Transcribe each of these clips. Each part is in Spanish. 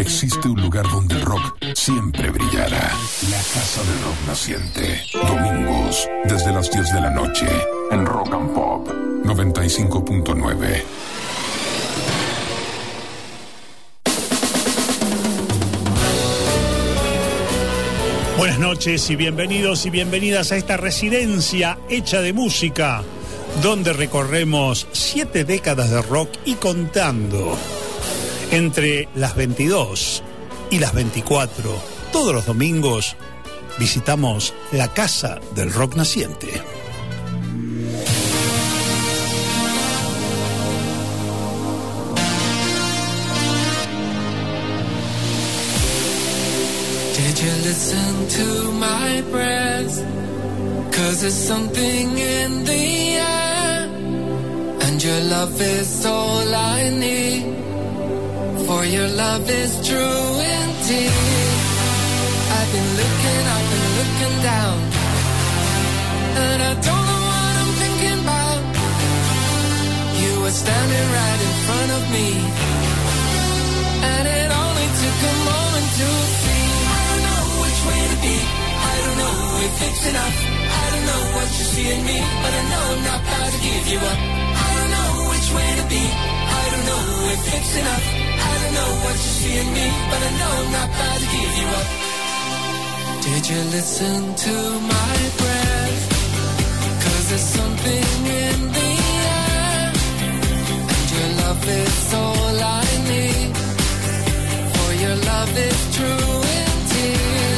existe un lugar donde el rock siempre brillará. La Casa del Rock Naciente. Domingos, desde las 10 de la noche, en Rock and Pop 95.9. Buenas noches y bienvenidos y bienvenidas a esta residencia hecha de música, donde recorremos siete décadas de rock y contando. Entre las 22 y las 24, todos los domingos, visitamos la Casa del Rock Naciente. Did you listen to my breath? Cause there's something in the air. And your love is all I need. For your love is true indeed. I've been looking up and looking down. And I don't know what I'm thinking about. You were standing right in front of me. And it only took a moment to see. I don't know which way to be. I don't know if it's enough. I don't know what you see in me. But I know I'm not about to give you up. I don't know which way to be. I don't know if it's enough. Know what you see in me. But I know I'm not about to give you up. Did you listen to my breath? Cause there's something in the air. And your love is all I need. For your love is true indeed.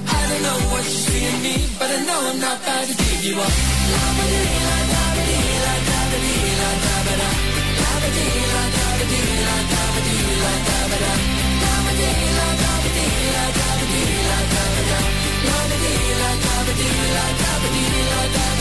I don't know what you see in me. But I know I'm not about to give you up. I don't know which way to be. I don't know if it's enough. I don't know what you see in me. But I know I'm not about to give you up. La-ba-dee, la-da-ba-dee, la-da-ba-dee, la-da-ba-da. La-ba-dee, la-da-ba-dee, la-da-ba-dee, la-da-ba-da. La-ba-dee, la-da-ba-dee, la-da-ba-dee, la-da-ba-da. La-ba-dee, la-da-ba-dee, la-da-ba-dee, la-da-ba-da. I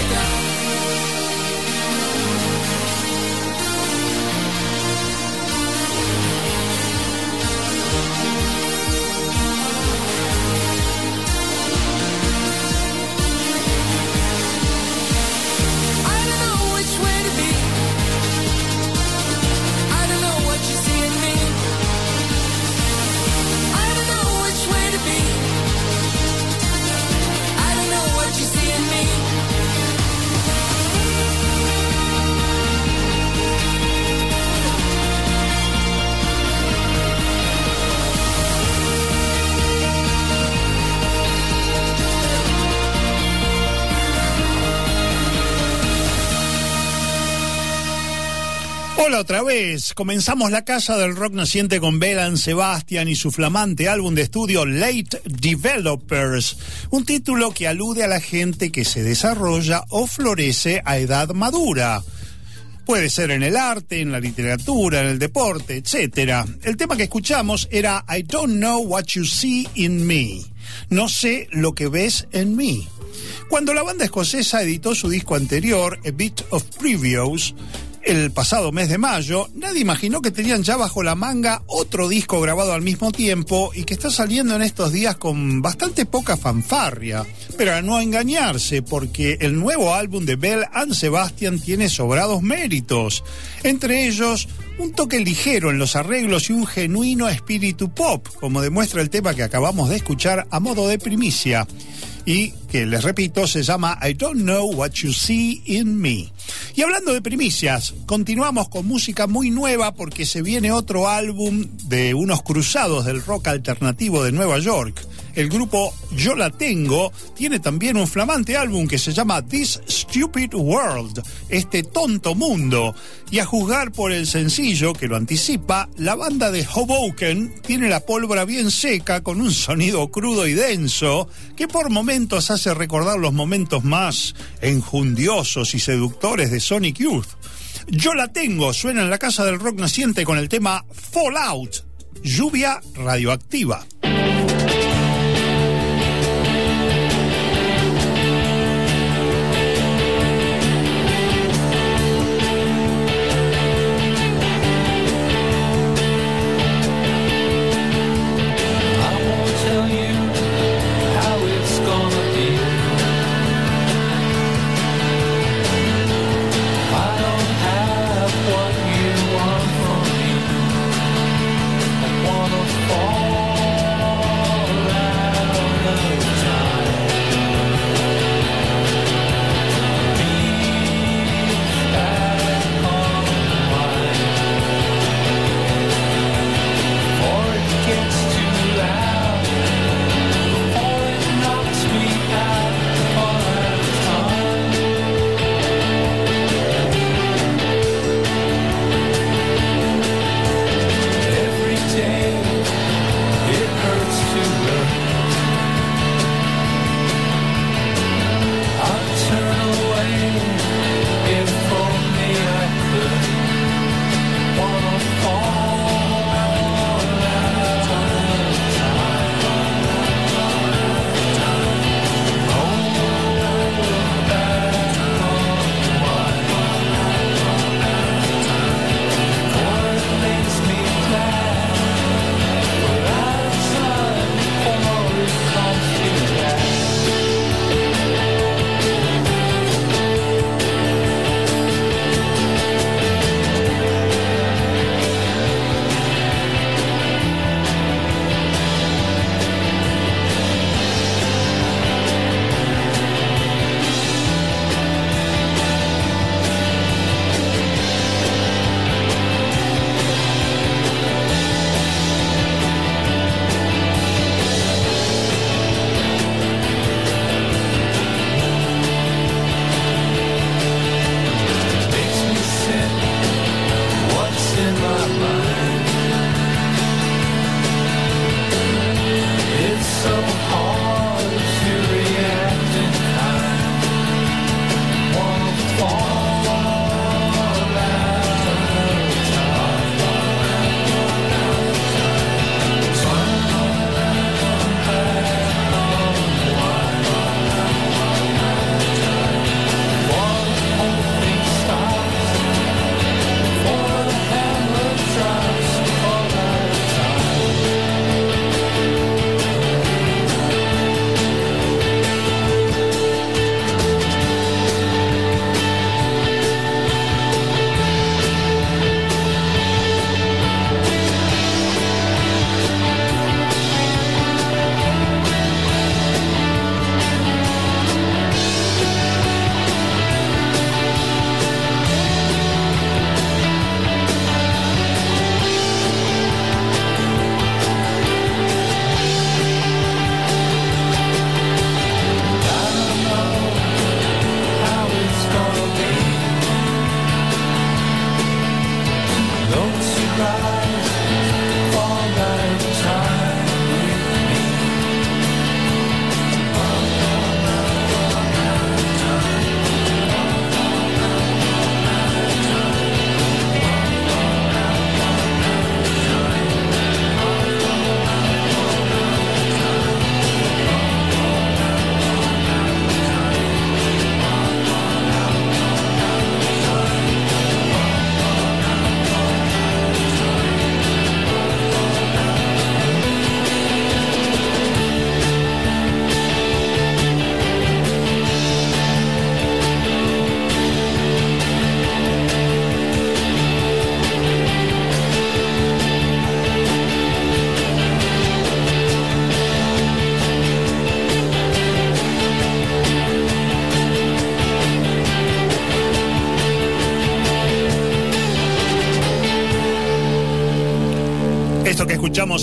otra vez, comenzamos la casa del rock naciente con Belan Sebastian y su flamante álbum de estudio Late Developers, un título que alude a la gente que se desarrolla o florece a edad madura. Puede ser en el arte, en la literatura, en el deporte, etc. El tema que escuchamos era I don't know what you see in me. No sé lo que ves en mí. Cuando la banda escocesa editó su disco anterior, A Bit of Previews, el pasado mes de mayo, nadie imaginó que tenían ya bajo la manga otro disco grabado al mismo tiempo y que está saliendo en estos días con bastante poca fanfarria. Pero a no engañarse, porque el nuevo álbum de Bell and Sebastian tiene sobrados méritos. Entre ellos, un toque ligero en los arreglos y un genuino espíritu pop, como demuestra el tema que acabamos de escuchar a modo de primicia y que les repito se llama I Don't Know What You See in Me. Y hablando de primicias, continuamos con música muy nueva porque se viene otro álbum de unos cruzados del rock alternativo de Nueva York. El grupo Yo la Tengo tiene también un flamante álbum que se llama This Stupid World, este tonto mundo. Y a juzgar por el sencillo que lo anticipa, la banda de Hoboken tiene la pólvora bien seca con un sonido crudo y denso que por momentos hace recordar los momentos más enjundiosos y seductores de Sonic Youth. Yo la tengo, suena en la casa del rock naciente con el tema Fallout, lluvia radioactiva.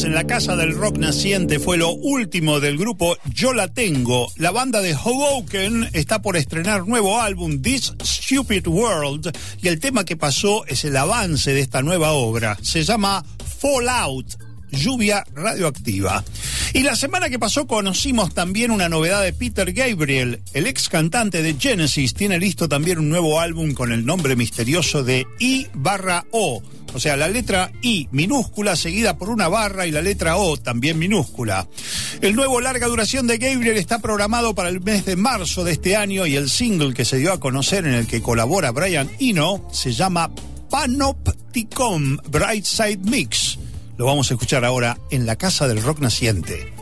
En la Casa del Rock Naciente fue lo último del grupo Yo La Tengo. La banda de Hoboken está por estrenar nuevo álbum This Stupid World y el tema que pasó es el avance de esta nueva obra. Se llama Fallout lluvia radioactiva. Y la semana que pasó conocimos también una novedad de Peter Gabriel, el ex cantante de Genesis, tiene listo también un nuevo álbum con el nombre misterioso de I barra O. O sea, la letra I minúscula seguida por una barra y la letra O también minúscula. El nuevo larga duración de Gabriel está programado para el mes de marzo de este año y el single que se dio a conocer en el que colabora Brian Eno se llama Panopticon Brightside Mix. Lo vamos a escuchar ahora en la Casa del Rock Naciente.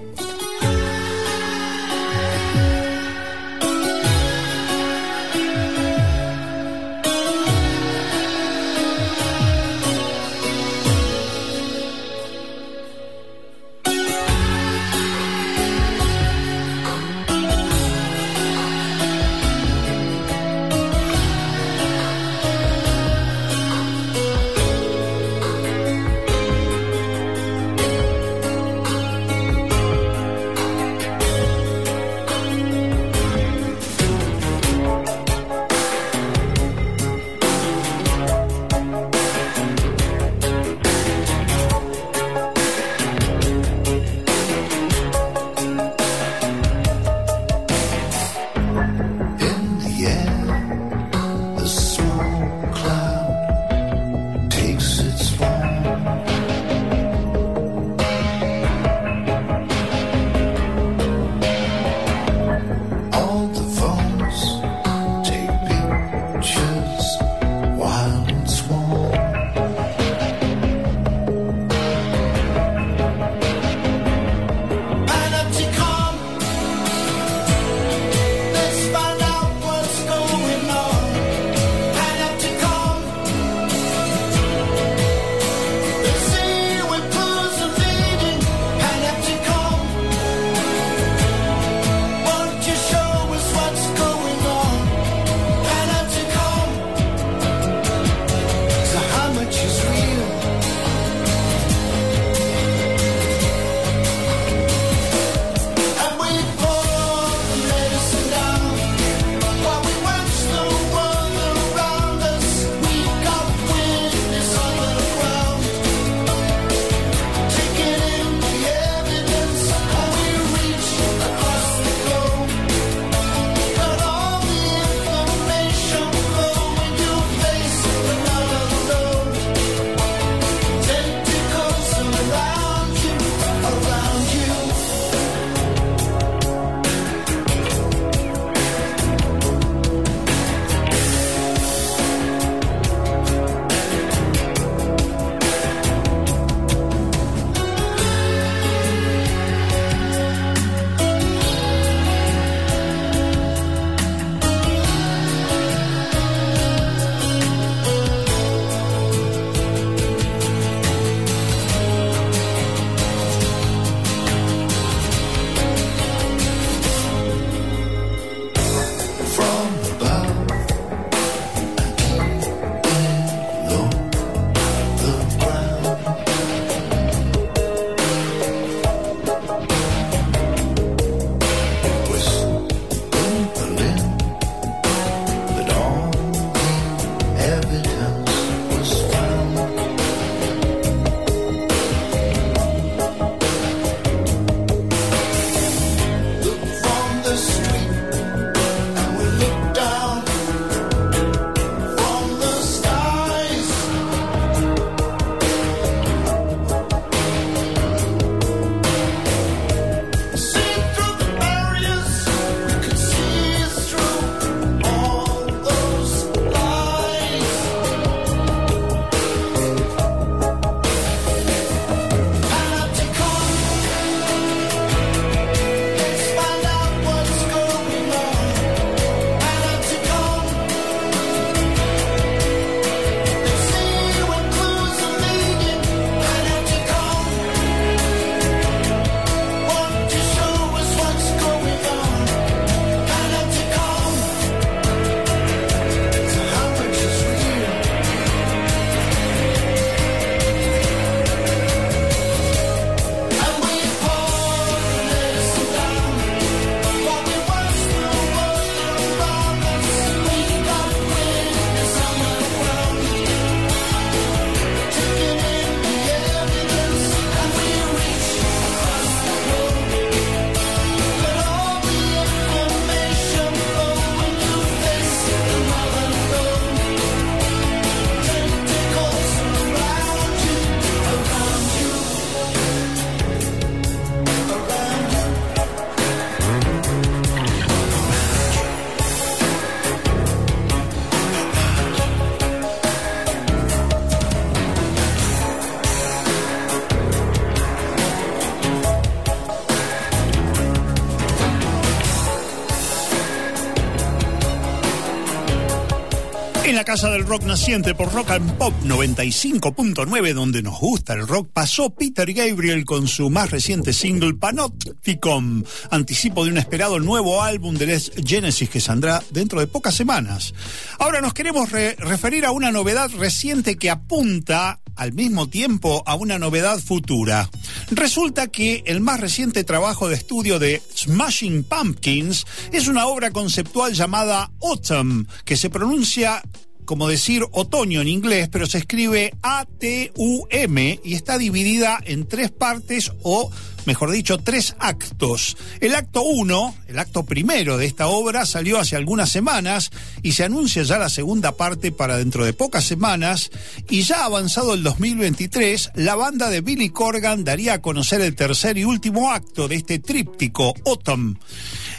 Casa del rock naciente por Rock and Pop 95.9, donde nos gusta el rock, pasó Peter Gabriel con su más reciente single Panopticon, anticipo de un esperado nuevo álbum de Les Genesis que saldrá dentro de pocas semanas. Ahora nos queremos referir a una novedad reciente que apunta al mismo tiempo a una novedad futura. Resulta que el más reciente trabajo de estudio de Smashing Pumpkins es una obra conceptual llamada Autumn, que se pronuncia como decir otoño en inglés, pero se escribe A-T-U-M y está dividida en tres partes o mejor dicho, tres actos. El acto uno, el acto primero de esta obra, salió hace algunas semanas y se anuncia ya la segunda parte para dentro de pocas semanas. Y ya avanzado el 2023, la banda de Billy Corgan daría a conocer el tercer y último acto de este tríptico, Autumn.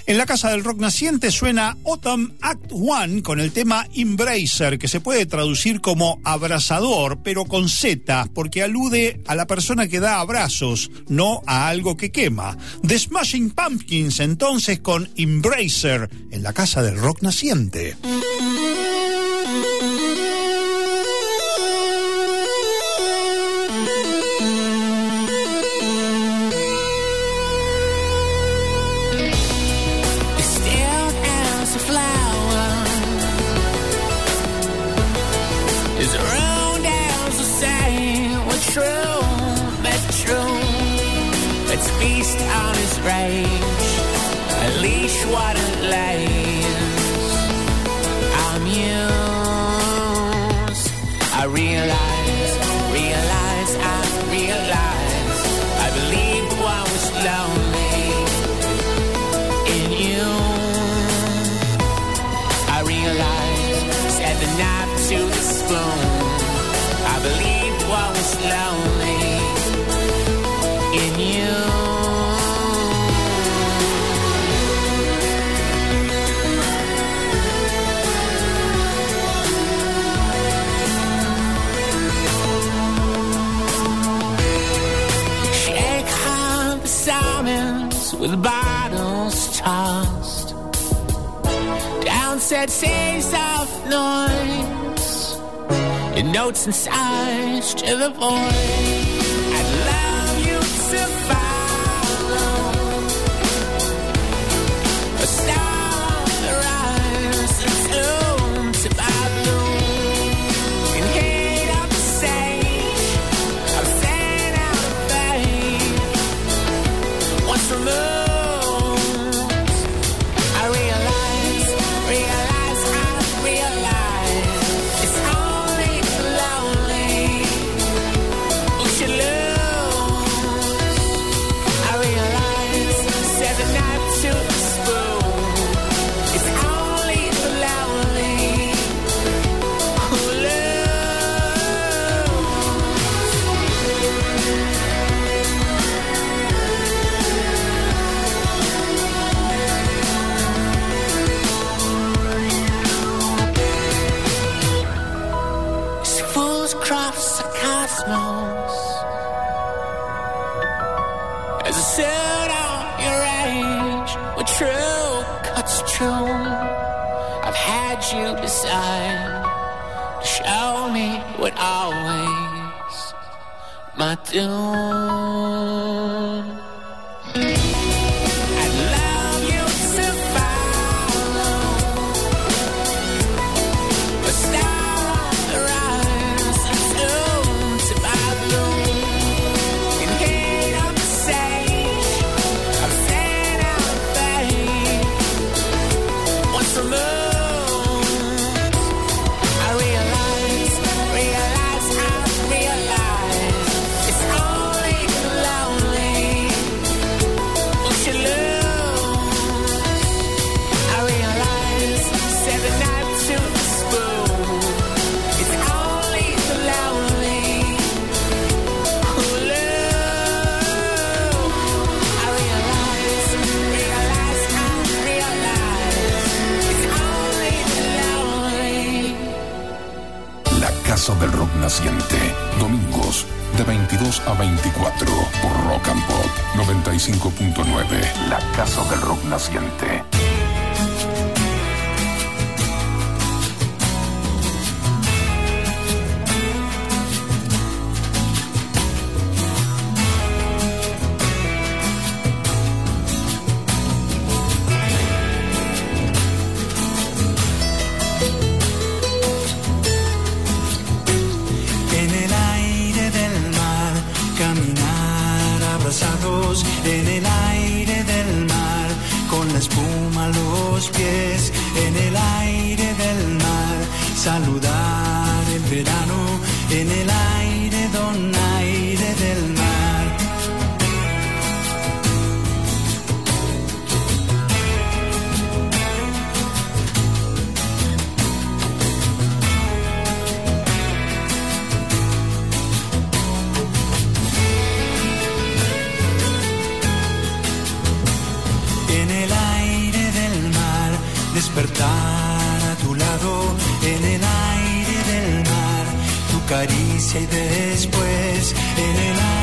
En la Casa del Rock Naciente suena Autumn Act One con el tema Embracer, que se puede traducir como abrazador, pero con Z, porque alude a la persona que da abrazos, no a algo que quema. The Smashing Pumpkins entonces con Embracer en la Casa del Rock Naciente. With bottles tossed. Downset saves soft noise. Notes and sighs to the void. Domingos 95.9. La Casa del Rock Naciente. Saludar el verano, en el aire don aire del mar. En el aire del mar, despertar caricia y después, en el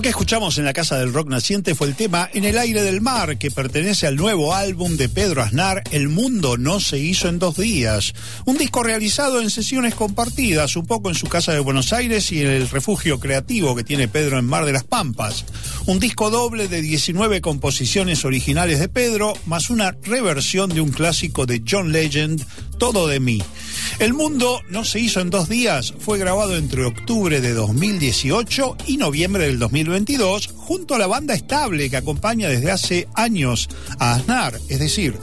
Lo que escuchamos en la Casa del Rock Naciente fue el tema En el aire del mar, que pertenece al nuevo álbum de Pedro Aznar, El mundo no se hizo en dos días. Un disco realizado en sesiones compartidas, un poco en su casa de Buenos Aires y en el refugio creativo que tiene Pedro en Mar de las Pampas. Un disco doble de 19 composiciones originales de Pedro, más una reversión de un clásico de John Legend, Todo de mí. El mundo no se hizo en dos días, fue grabado entre octubre de 2018 y noviembre del 2022 junto a la banda estable que acompaña desde hace años a Aznar, es decir,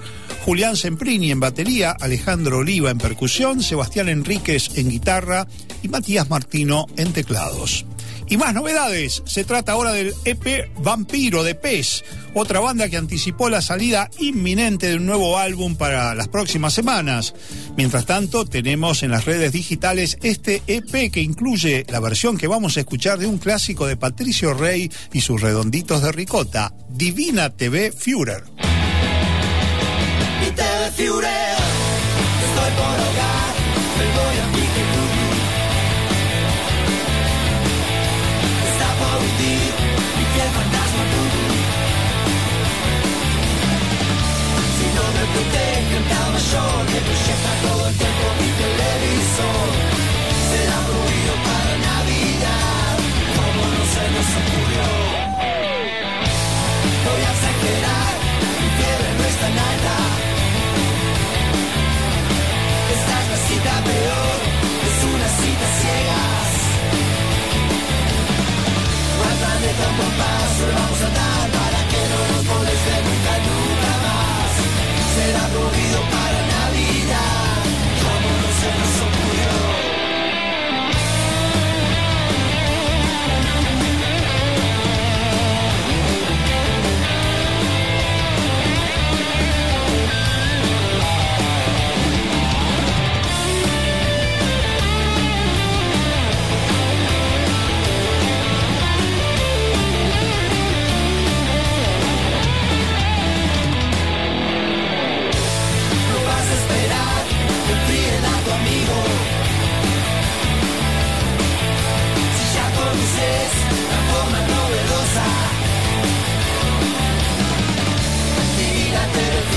Julián Semprini en batería, Alejandro Oliva en percusión, Sebastián Enríquez en guitarra y Matías Martino en teclados. Y más novedades, se trata ahora del EP Vampiro de Pez, otra banda que anticipó la salida inminente de un nuevo álbum para las próximas semanas. Mientras tanto, tenemos en las redes digitales este EP que incluye la versión que vamos a escuchar de un clásico de Patricio Rey y sus redonditos de ricota, Divina TV Führer. y Führer. Estoy por me voy a Voy a exagerar, mi fiebre no está en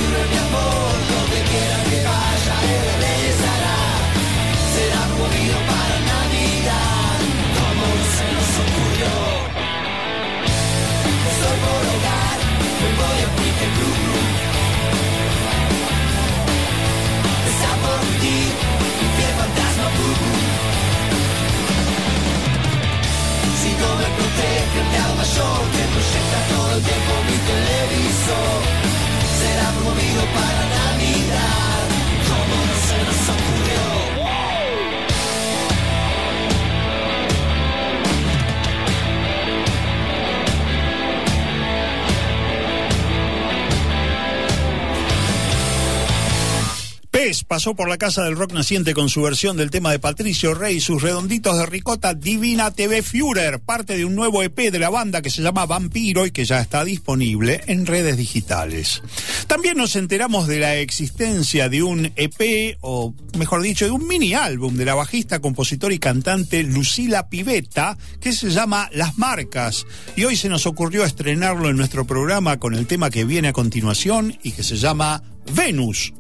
Me abordo, de quiera que vaya, el de mesará. Será un movido para la vida, como un celoso curio. Es por hogar, me voy a un pite blue. Esa por ti, el fantasma blue. Si no me protege, el teatro mayor te proyecta todo el tiempo mi televisor conmovido para Navidad. ¿Cómo no se nos ocurre? Pasó por la casa del rock naciente con su versión del tema de Patricio Rey y sus redonditos de ricota Divina TV Führer, parte de un nuevo EP de la banda que se llama Vampiro y que ya está disponible en redes digitales. También nos enteramos de la existencia de un EP, o mejor dicho, de un mini álbum de la bajista, compositora y cantante Lucila Pivetta, que se llama Las Marcas. Y hoy se nos ocurrió estrenarlo en nuestro programa con el tema que viene a continuación y que se llama Venus.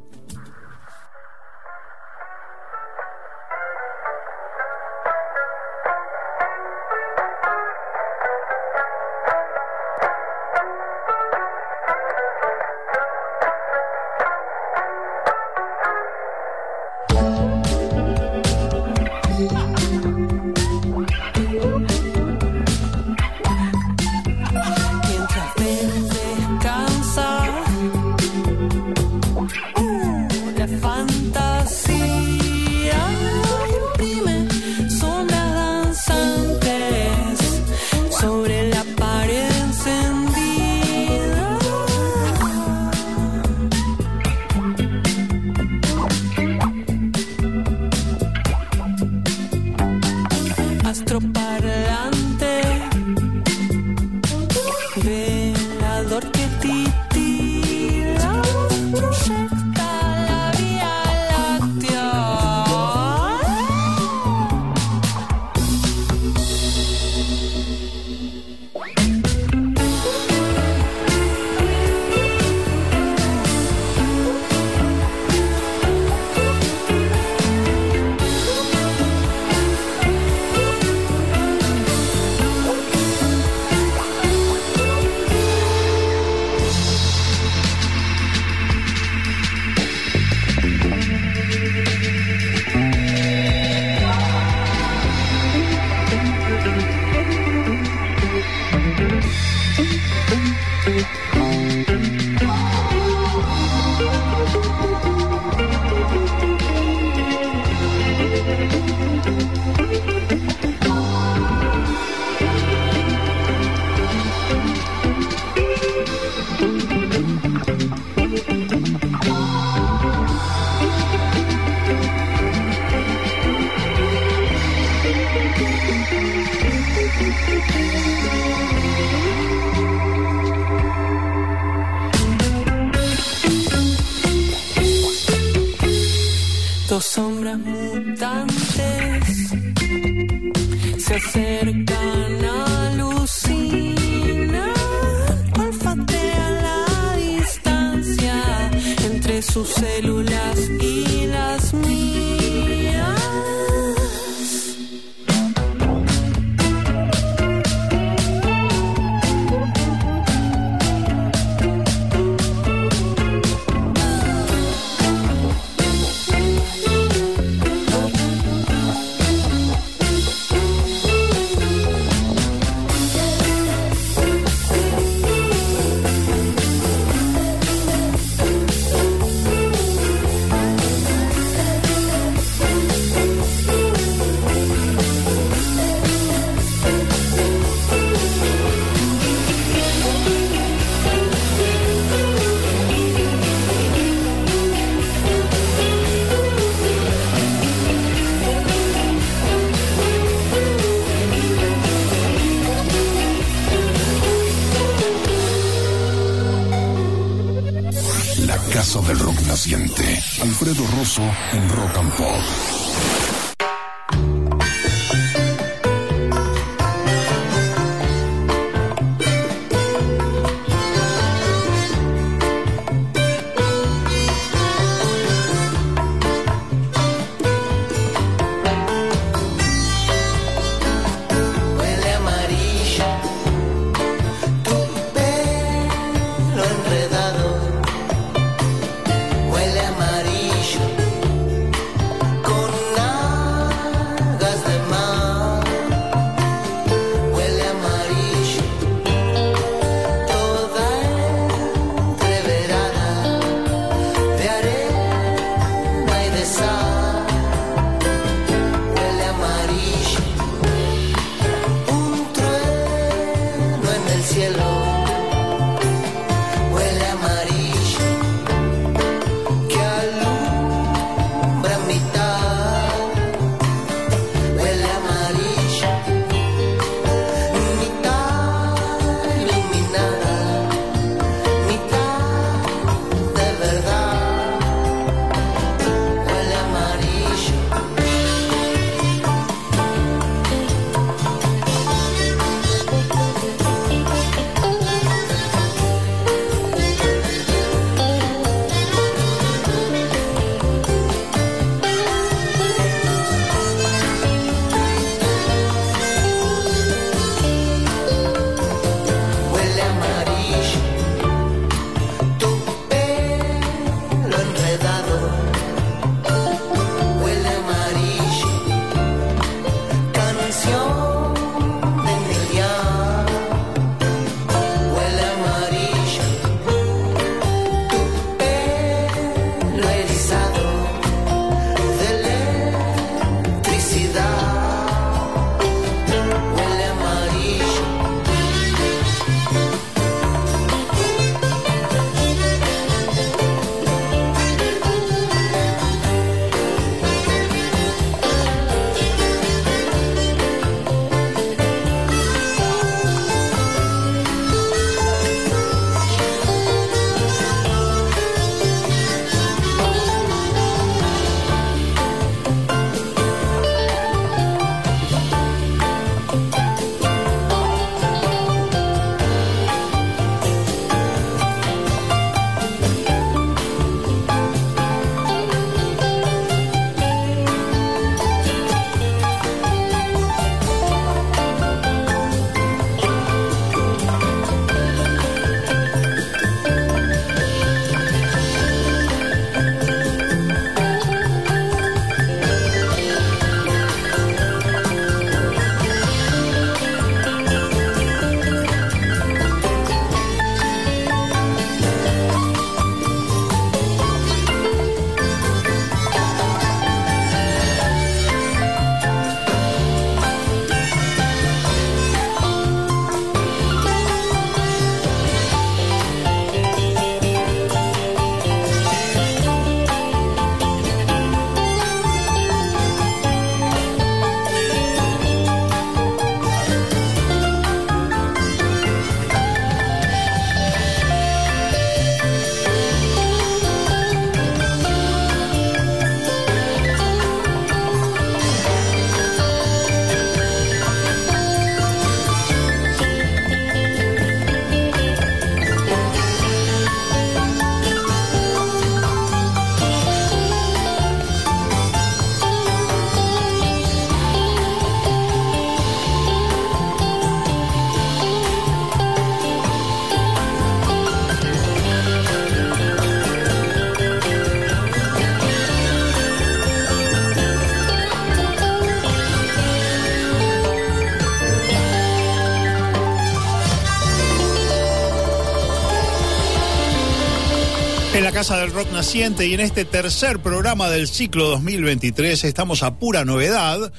En la Casa del Rock Naciente y en este tercer programa del ciclo 2023 estamos a pura novedad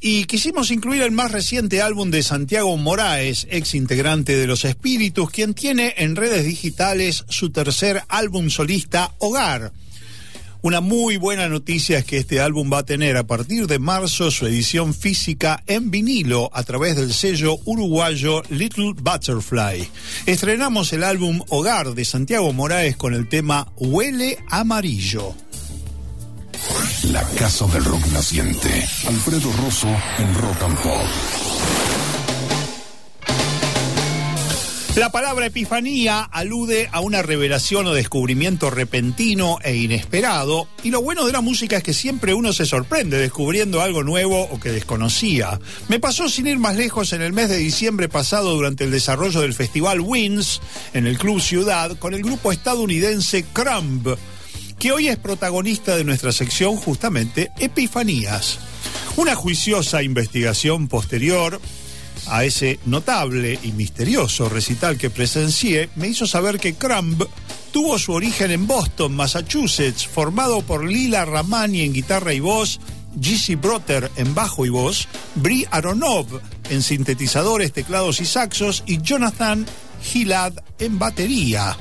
y quisimos incluir el más reciente álbum de Santiago Moraes, ex integrante de Los Espíritus, quien tiene en redes digitales su tercer álbum solista, Hogar. Una muy buena noticia es que este álbum va a tener a partir de marzo su edición física en vinilo a través del sello uruguayo Little Butterfly. Estrenamos el álbum Hogar de Santiago Moraes con el tema Huele Amarillo. La Casa del Rock Naciente. Alfredo Rosso en Rock and Pop. La palabra epifanía alude a una revelación o descubrimiento repentino e inesperado, y lo bueno de la música es que siempre uno se sorprende descubriendo algo nuevo o que desconocía. Me pasó sin ir más lejos en el mes de diciembre pasado durante el desarrollo del festival Wins en el Club Ciudad con el grupo estadounidense Crumb, que hoy es protagonista de nuestra sección justamente Epifanías. Una juiciosa investigación posterior a ese notable y misterioso recital que presencié, me hizo saber que Crumb tuvo su origen en Boston, Massachusetts, formado por Lila Ramani en guitarra y voz, Gizzy Brotter en bajo y voz, Bri Aronov en sintetizadores, teclados y saxos y Jonathan Gilad en batería.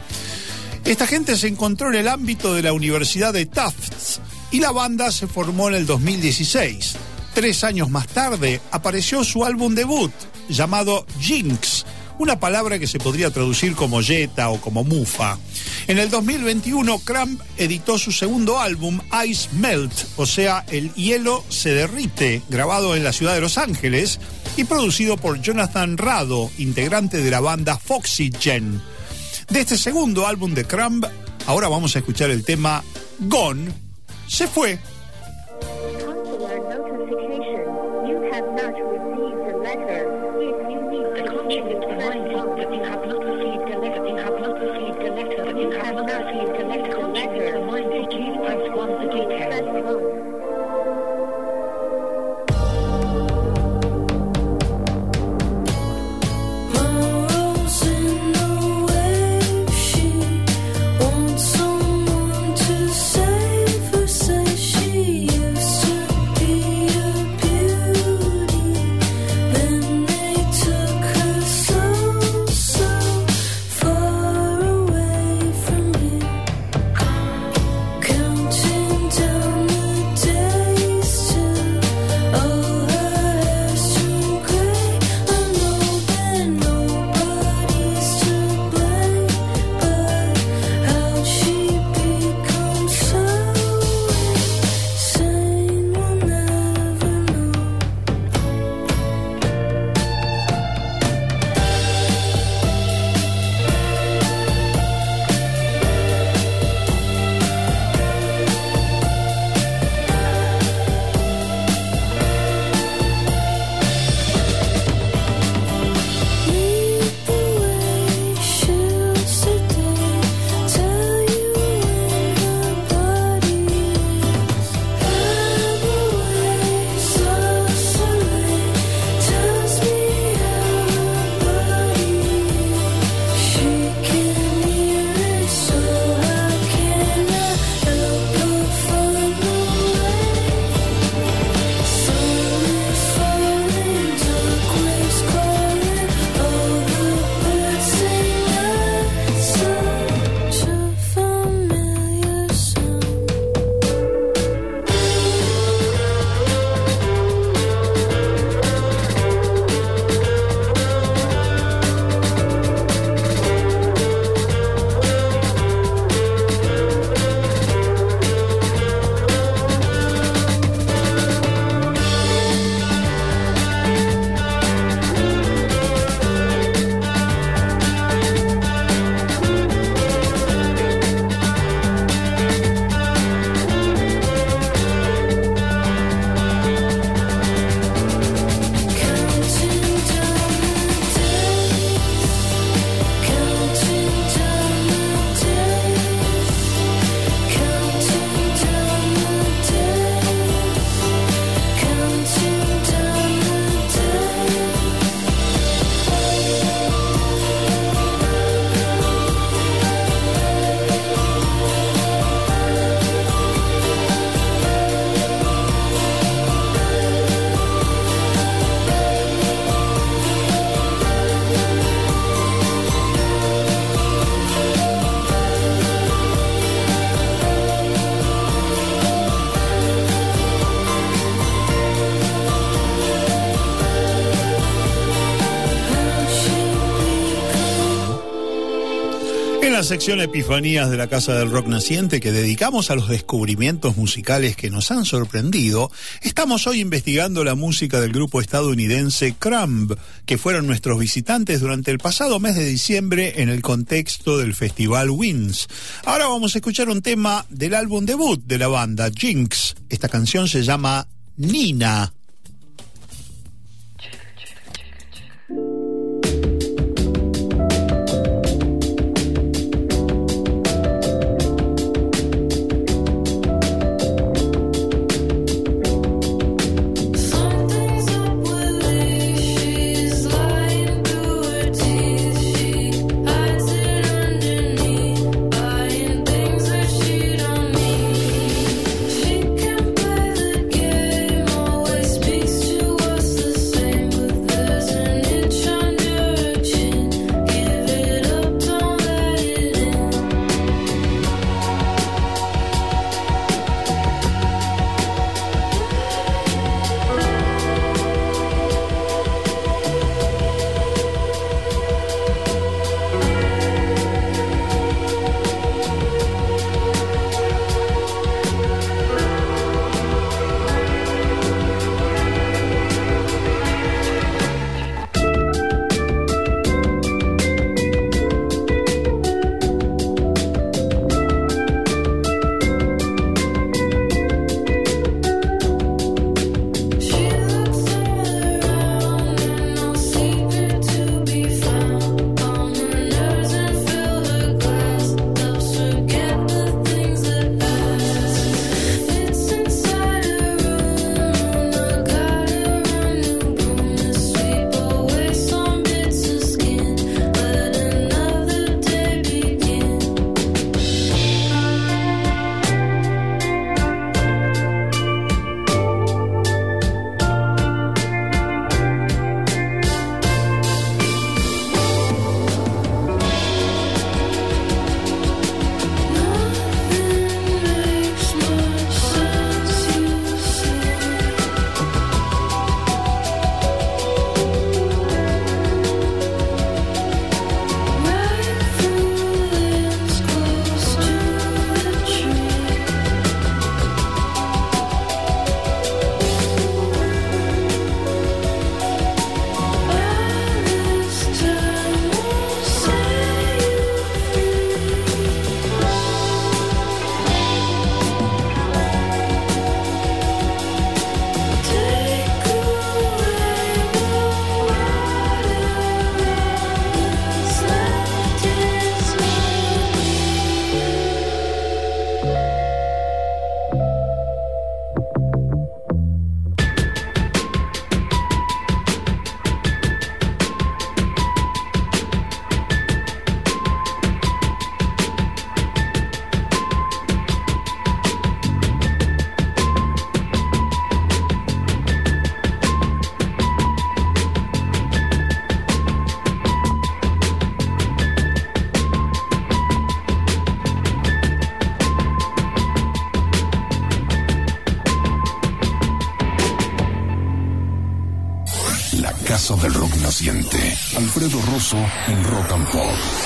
Esta gente se encontró en el ámbito de la Universidad de Tufts y la banda se formó en el 2016. Tres años más tarde apareció su álbum debut, llamado Jinx, una palabra que se podría traducir como yeta o como mufa. En el 2021, Cramp editó su segundo álbum, Ice Melt, o sea, El hielo se derrite, grabado en la ciudad de Los Ángeles y producido por Jonathan Rado, integrante de la banda Foxygen. De este segundo álbum de Cramp, ahora vamos a escuchar el tema Gone, se fue. Notification. You have not received a letter. If you need the consulate reminding that you have not received a letter, you have not received a letter, you have not received a letter, letter reminding please press one for details. Sección Epifanías de la Casa del Rock Naciente que dedicamos a los descubrimientos musicales que nos han sorprendido, estamos hoy investigando la música del grupo estadounidense Crumb, que fueron nuestros visitantes durante el pasado mes de diciembre en el contexto del festival Wins. Ahora vamos a escuchar un tema del álbum debut de la banda, Jinx. Esta canción se llama Nina. Rosso en Rock.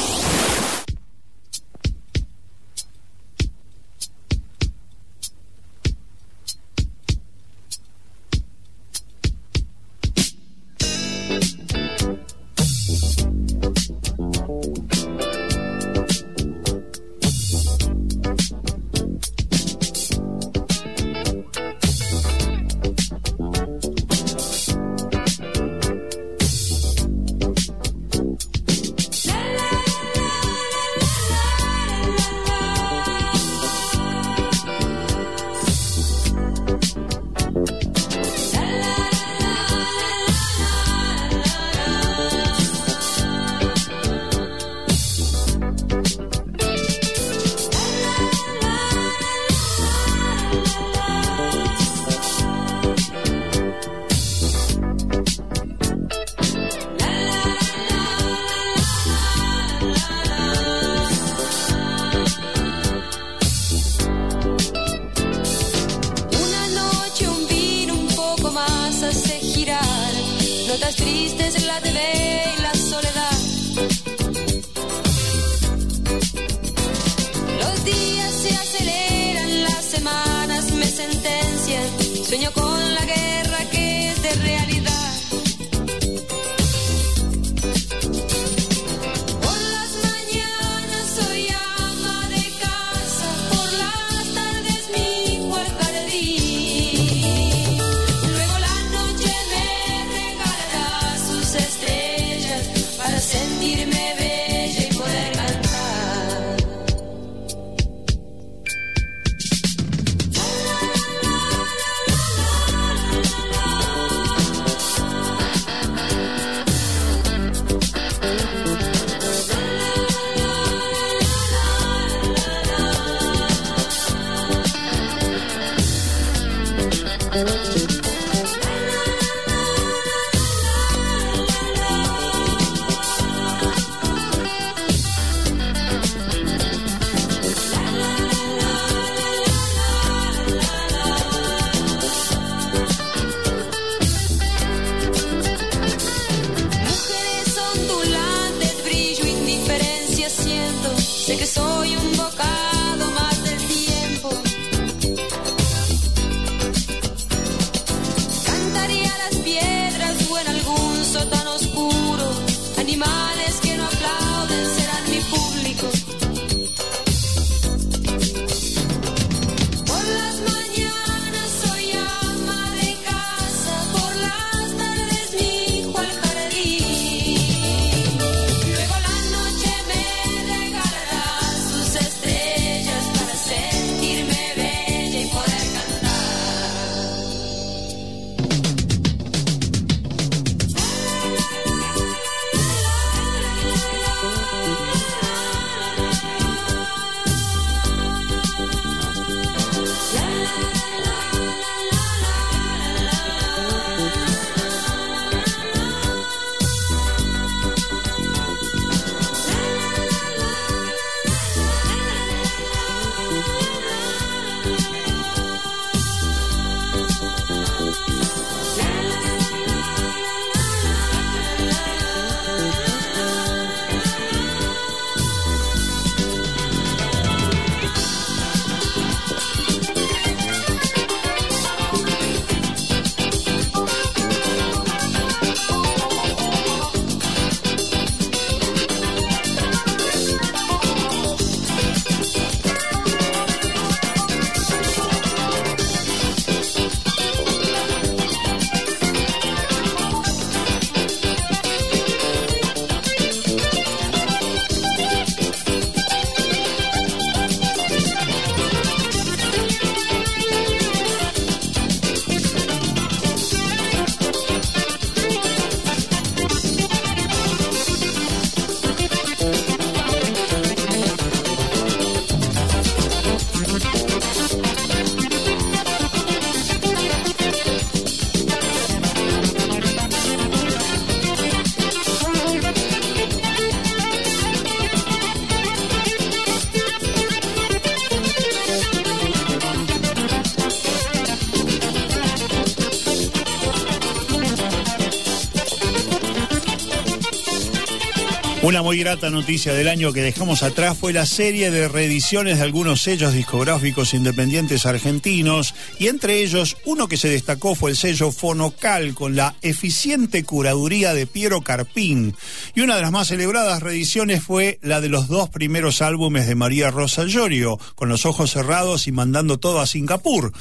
Una muy grata noticia del año que dejamos atrás fue la serie de reediciones de algunos sellos discográficos independientes argentinos y entre ellos uno que se destacó fue el sello Fonocal con la eficiente curaduría de Piero Carpín y una de las más celebradas reediciones fue la de los dos primeros álbumes de María Rosa Llorio con los ojos cerrados y mandando todo a Singapur.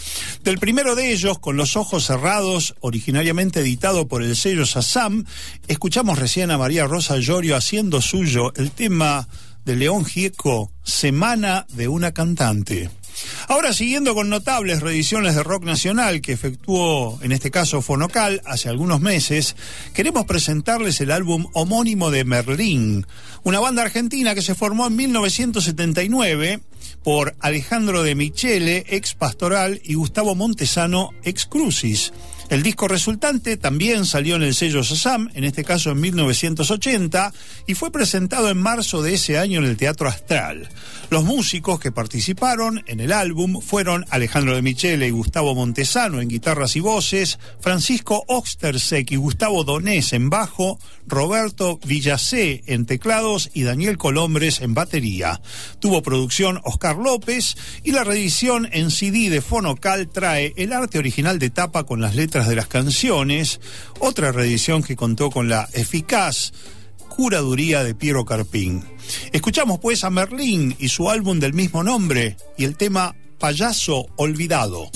Del primero de ellos, con los ojos cerrados, originariamente editado por el sello Sassam, escuchamos recién a María Rosa Llorio haciendo suyo el tema de León Gieco, Semana de una cantante. Ahora, siguiendo con notables reediciones de rock nacional que efectuó, en este caso, Fonocal hace algunos meses, queremos presentarles el álbum homónimo de Merlín, una banda argentina que se formó en 1979 por Alejandro de Michele, ex Pastoral, y Gustavo Montesano, ex Crucis. El disco resultante también salió en el sello Sasam, en este caso en 1980, y fue presentado en marzo de ese año en el Teatro Astral. Los músicos que participaron en el álbum fueron Alejandro de Michele y Gustavo Montesano en guitarras y voces, Francisco Oxtersek y Gustavo Donés en bajo, Roberto Villacé en teclados y Daniel Colombres en batería. Tuvo producción Oscar López y la reedición en CD de Fonocal trae el arte original de tapa con las letras de las canciones, otra reedición que contó con la eficaz curaduría de Piero Carpín. Escuchamos pues a Merlín y su álbum del mismo nombre y el tema Payaso Olvidado.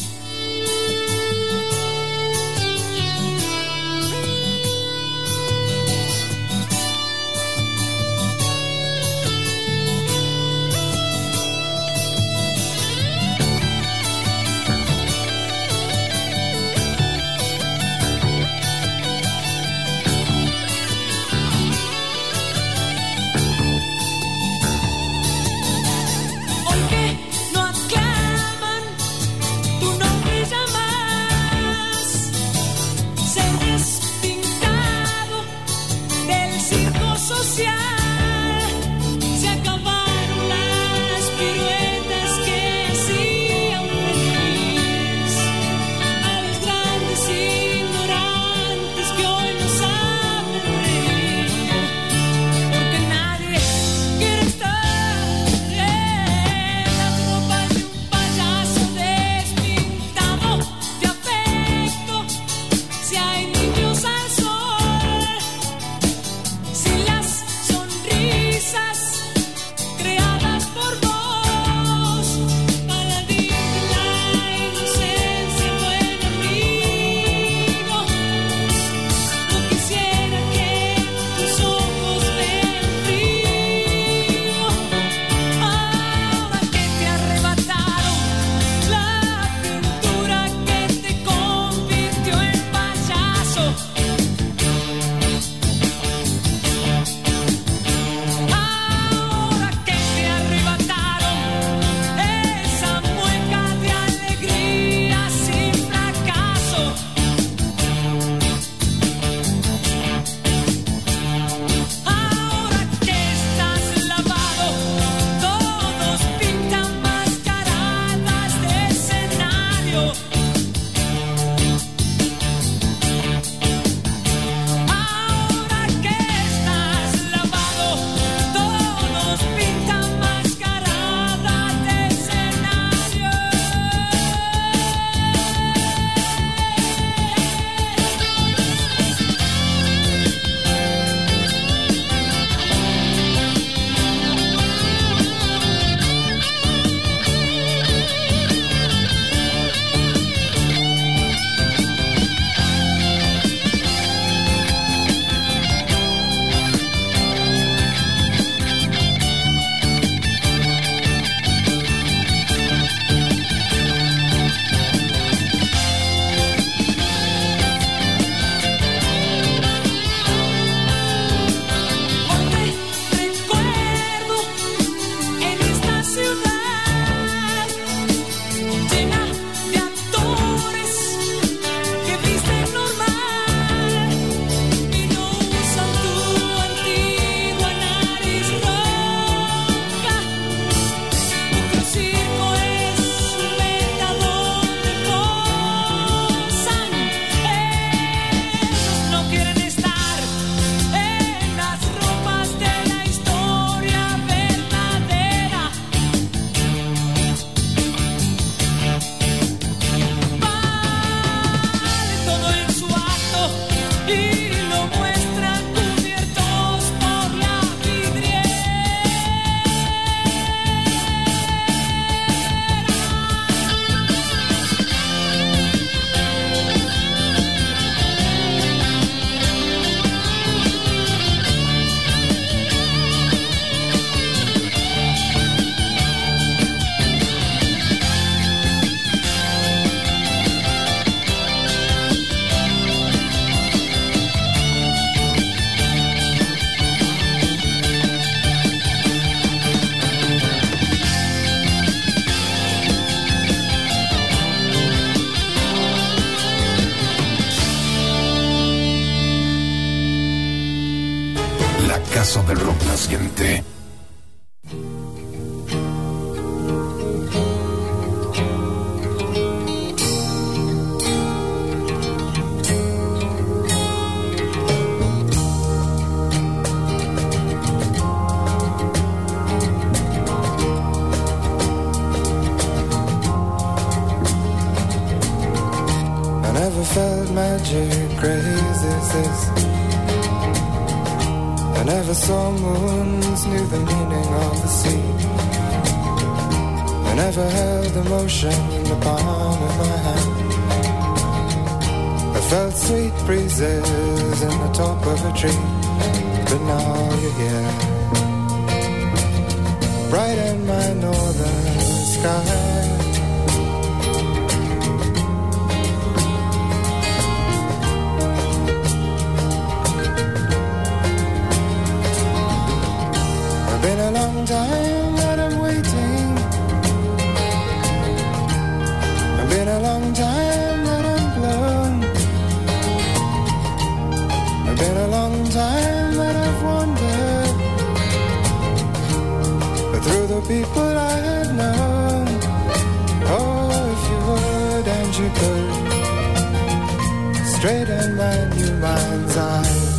in your mind's eye.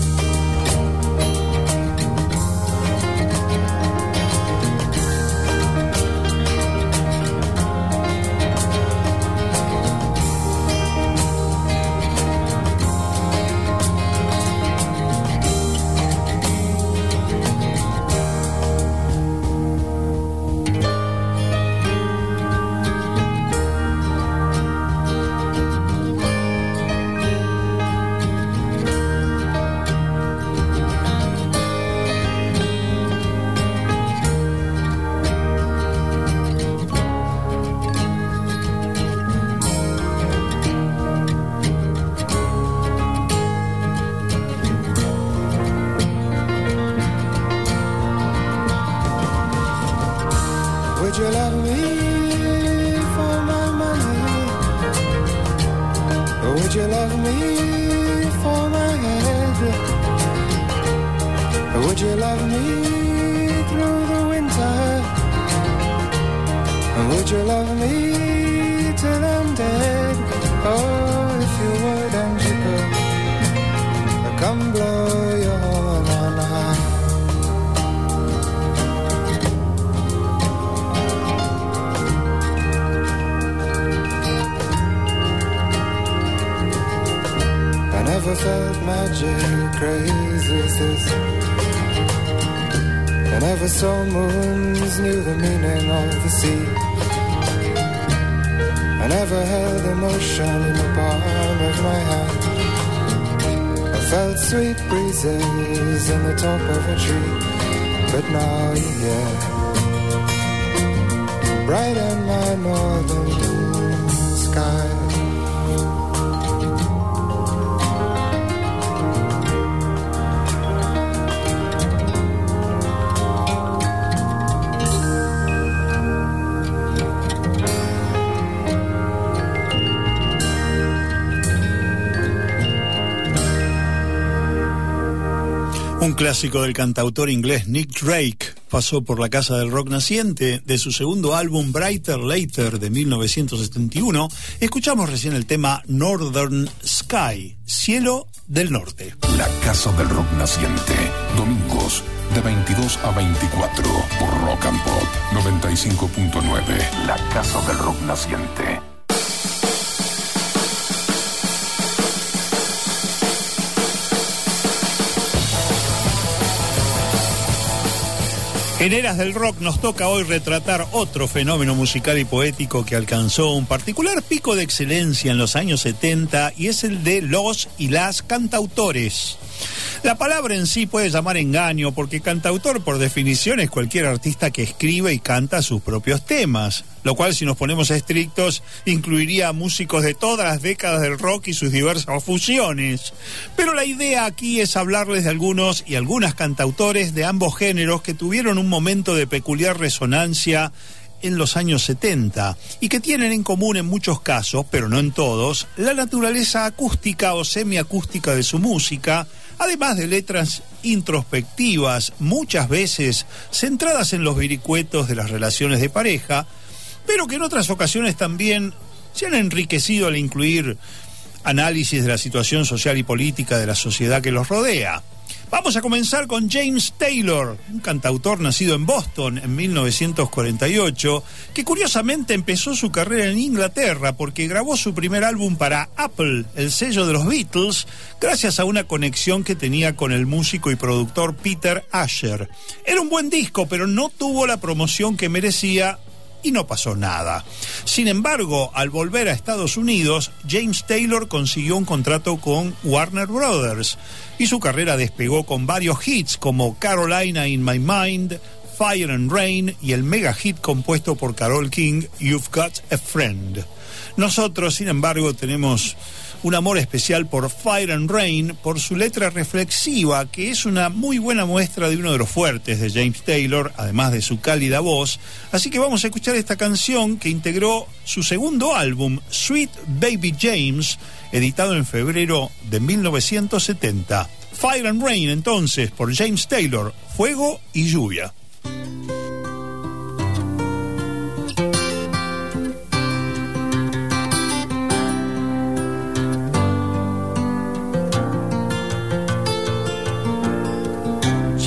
Clásico del cantautor inglés Nick Drake pasó por la casa del rock naciente de su segundo álbum Brighter Later de 1971. Escuchamos recién el tema Northern Sky, Cielo del Norte. La casa del rock naciente. Domingos de 22 a 24 por Rock and Pop 95.9. La casa del rock naciente. En Eras del Rock nos toca hoy retratar otro fenómeno musical y poético que alcanzó un particular pico de excelencia en los años 70 y es el de los y las cantautores. La palabra en sí puede llamar engaño porque cantautor por definición es cualquier artista que escribe y canta sus propios temas, lo cual si nos ponemos estrictos incluiría a músicos de todas las décadas del rock y sus diversas fusiones. Pero la idea aquí es hablarles de algunos y algunas cantautores de ambos géneros que tuvieron un momento de peculiar resonancia en los años 70 y que tienen en común en muchos casos, pero no en todos, la naturaleza acústica o semiacústica de su música, además de letras introspectivas, muchas veces centradas en los vericuetos de las relaciones de pareja, pero que en otras ocasiones también se han enriquecido al incluir análisis de la situación social y política de la sociedad que los rodea. Vamos a comenzar con James Taylor, un cantautor nacido en Boston en 1948, que curiosamente empezó su carrera en Inglaterra porque grabó su primer álbum para Apple, el sello de los Beatles, gracias a una conexión que tenía con el músico y productor Peter Asher. Era un buen disco, pero no tuvo la promoción que merecía y no pasó nada. Sin embargo, al volver a Estados Unidos, James Taylor consiguió un contrato con Warner Brothers y su carrera despegó con varios hits como Carolina in My Mind, Fire and Rain y el mega hit compuesto por Carol King, You've Got a Friend. Nosotros, sin embargo, tenemos un amor especial por Fire and Rain, por su letra reflexiva, que es una muy buena muestra de uno de los fuertes de James Taylor, además de su cálida voz. Así que vamos a escuchar esta canción que integró su segundo álbum, Sweet Baby James, editado en febrero de 1970. Fire and Rain, entonces, por James Taylor, Fuego y Lluvia.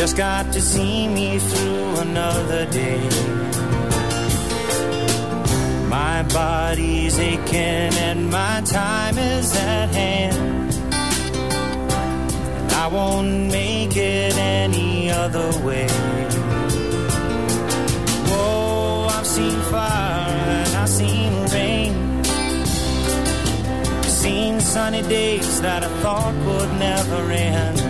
Just got to see me through another day. My body's aching and my time is at hand. And I won't make it any other way. Whoa, I've seen fire and I've seen rain. Seen sunny days that I thought would never end.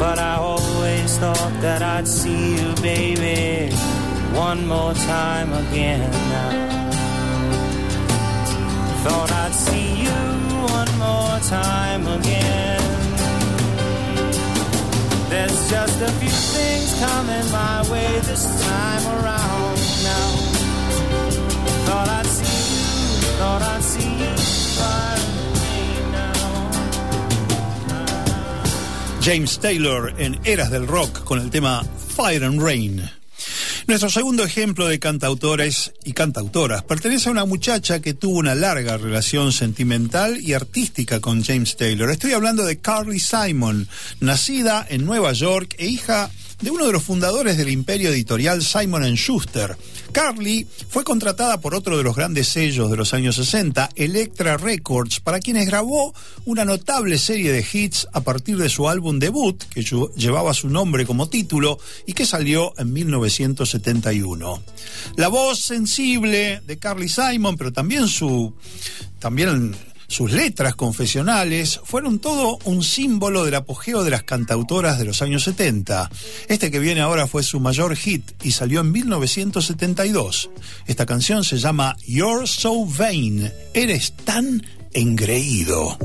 But I always thought that I'd see you, baby, one more time again. Thought I'd see you one more time again. There's just a few things coming my way this time around now. Thought I'd see you, thought I'd see you James Taylor en Eras del Rock con el tema Fire and Rain. Nuestro segundo ejemplo de cantautores y cantautoras pertenece a una muchacha que tuvo una larga relación sentimental y artística con James Taylor. Estoy hablando de Carly Simon, nacida en Nueva York e hija de uno de los fundadores del imperio editorial Simon Schuster. Carly fue contratada por otro de los grandes sellos de los años 60, Elektra Records, para quienes grabó una notable serie de hits a partir de su álbum debut, que llevaba su nombre como título y que salió en 1971. La voz sensible de Carly Simon, pero también su también sus letras confesionales fueron todo un símbolo del apogeo de las cantautoras de los años 70. Este que viene ahora fue su mayor hit y salió en 1972. Esta canción se llama You're So Vain, Eres tan engreído.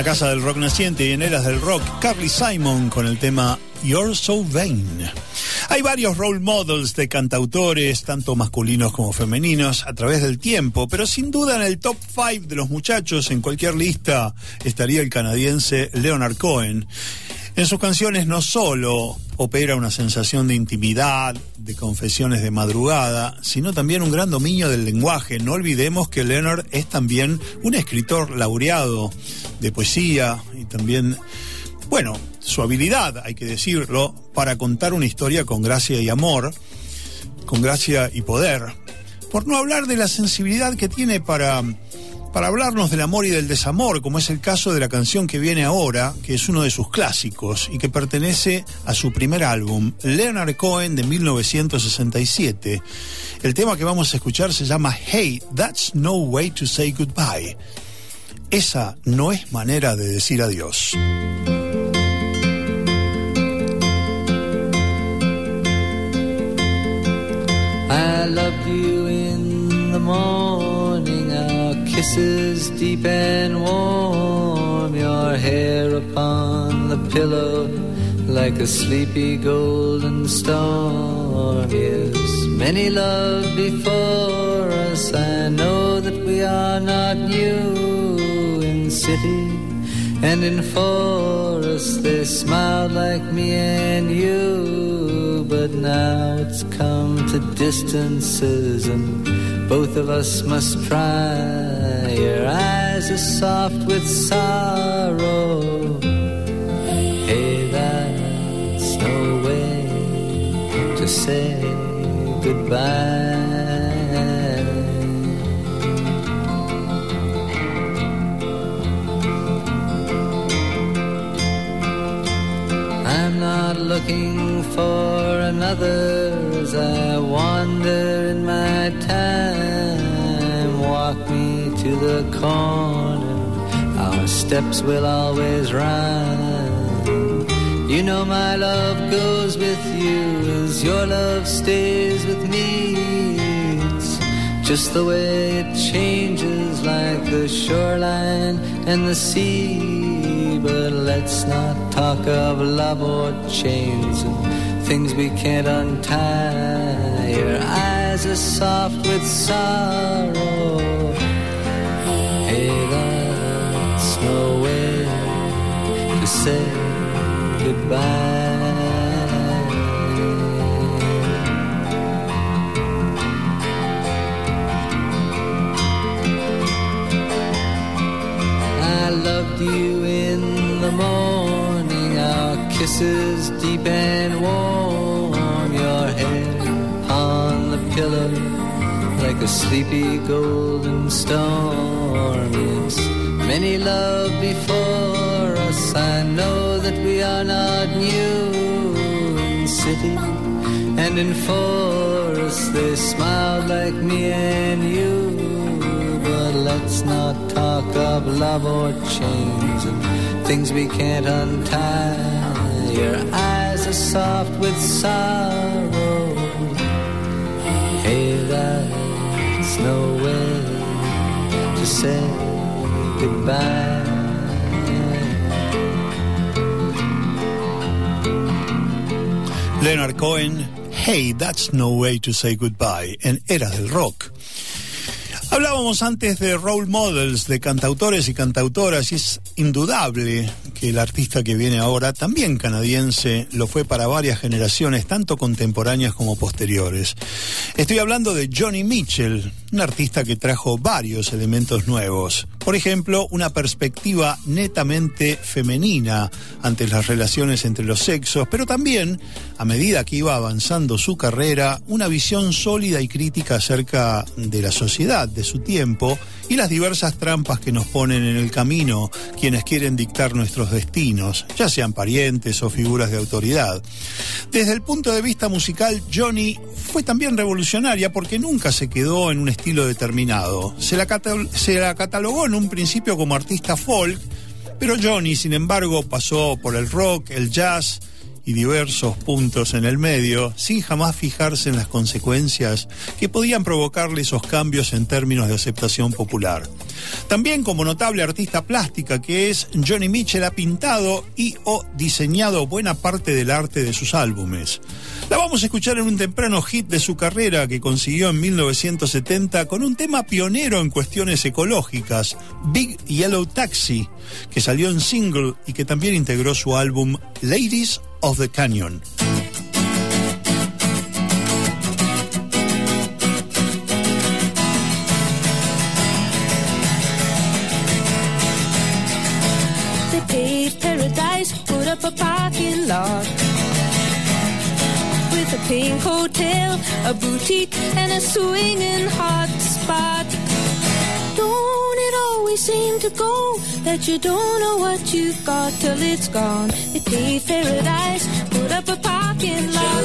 la casa del rock naciente y en eras del rock, Carly Simon con el tema You're So Vain. Hay varios role models de cantautores, tanto masculinos como femeninos, a través del tiempo, pero sin duda en el top 5 de los muchachos en cualquier lista estaría el canadiense Leonard Cohen. En sus canciones no solo opera una sensación de intimidad, de confesiones de madrugada, sino también un gran dominio del lenguaje. No olvidemos que Leonard es también un escritor laureado de poesía y también, bueno, su habilidad, hay que decirlo, para contar una historia con gracia y amor, con gracia y poder. Por no hablar de la sensibilidad que tiene para para hablarnos del amor y del desamor, como es el caso de la canción que viene ahora, que es uno de sus clásicos y que pertenece a su primer álbum, Leonard Cohen de 1967. El tema que vamos a escuchar se llama Hey, That's No Way to Say Goodbye. Esa no es manera de decir adiós. I loved you in the morning, our kisses deep and warm, your hair upon the pillow like a sleepy golden storm. Yes, many love before us. I know that we are not new city and in forest. They smiled like me and you, but now it's come to distances and both of us must try. Your eyes are soft with sorrow. Hey, that's no way to say goodbye. Not looking for another as I wander in my time. Walk me to the corner, our steps will always rhyme. You know my love goes with you as your love stays with me. It's just the way it changes like the shoreline and the sea. But let's not talk of love or chains and things we can't untie. Your eyes are soft with sorrow. Hey, that's no way to say goodbye. I loved you kisses deep and warm, your hair on the pillow like a sleepy golden storm. Yes, many love before us. I know that we are not new in city and in forest. They smiled like me and you. But let's not talk of love or chains and things we can't untie. Your eyes are soft with sorrow. Hey, that's no way to say goodbye. Leonard Cohen, Hey, That's No Way to Say Goodbye, en Eras del Rock. Hablábamos antes de role models, de cantautores y cantautoras, y es indudable que el artista que viene ahora, también canadiense, lo fue para varias generaciones, tanto contemporáneas como posteriores. Estoy hablando de Johnny Mitchell, un artista que trajo varios elementos nuevos. Por ejemplo, una perspectiva netamente femenina ante las relaciones entre los sexos, pero también, a medida que iba avanzando su carrera, una visión sólida y crítica acerca de la sociedad, de su tiempo y las diversas trampas que nos ponen en el camino quienes quieren dictar nuestros destinos, ya sean parientes o figuras de autoridad. Desde el punto de vista musical, Johnny fue también revolucionaria porque nunca se quedó en un estilo determinado. Se la, se la catalogó en un principio como artista folk, pero Johnny, sin embargo, pasó por el rock, el jazz y diversos puntos en el medio, sin jamás fijarse en las consecuencias que podían provocarle esos cambios en términos de aceptación popular. También como notable artista plástica que es, Johnny Mitchell ha pintado y o diseñado buena parte del arte de sus álbumes. La vamos a escuchar en un temprano hit de su carrera que consiguió en 1970 con un tema pionero en cuestiones ecológicas, Big Yellow Taxi, que salió en single y que también integró su álbum Ladies of the Canyon. They paved paradise, put up a parking lot with a pink hotel, a boutique, and a swinging hot spot. Always seem to go that you don't know what you've got till it's gone? They paved paradise, put up a parking lot.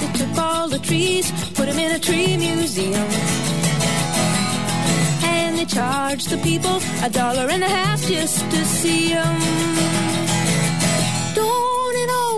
They took all the trees, put them in a tree museum. And they charged the people a dollar and a half just to see them. Don't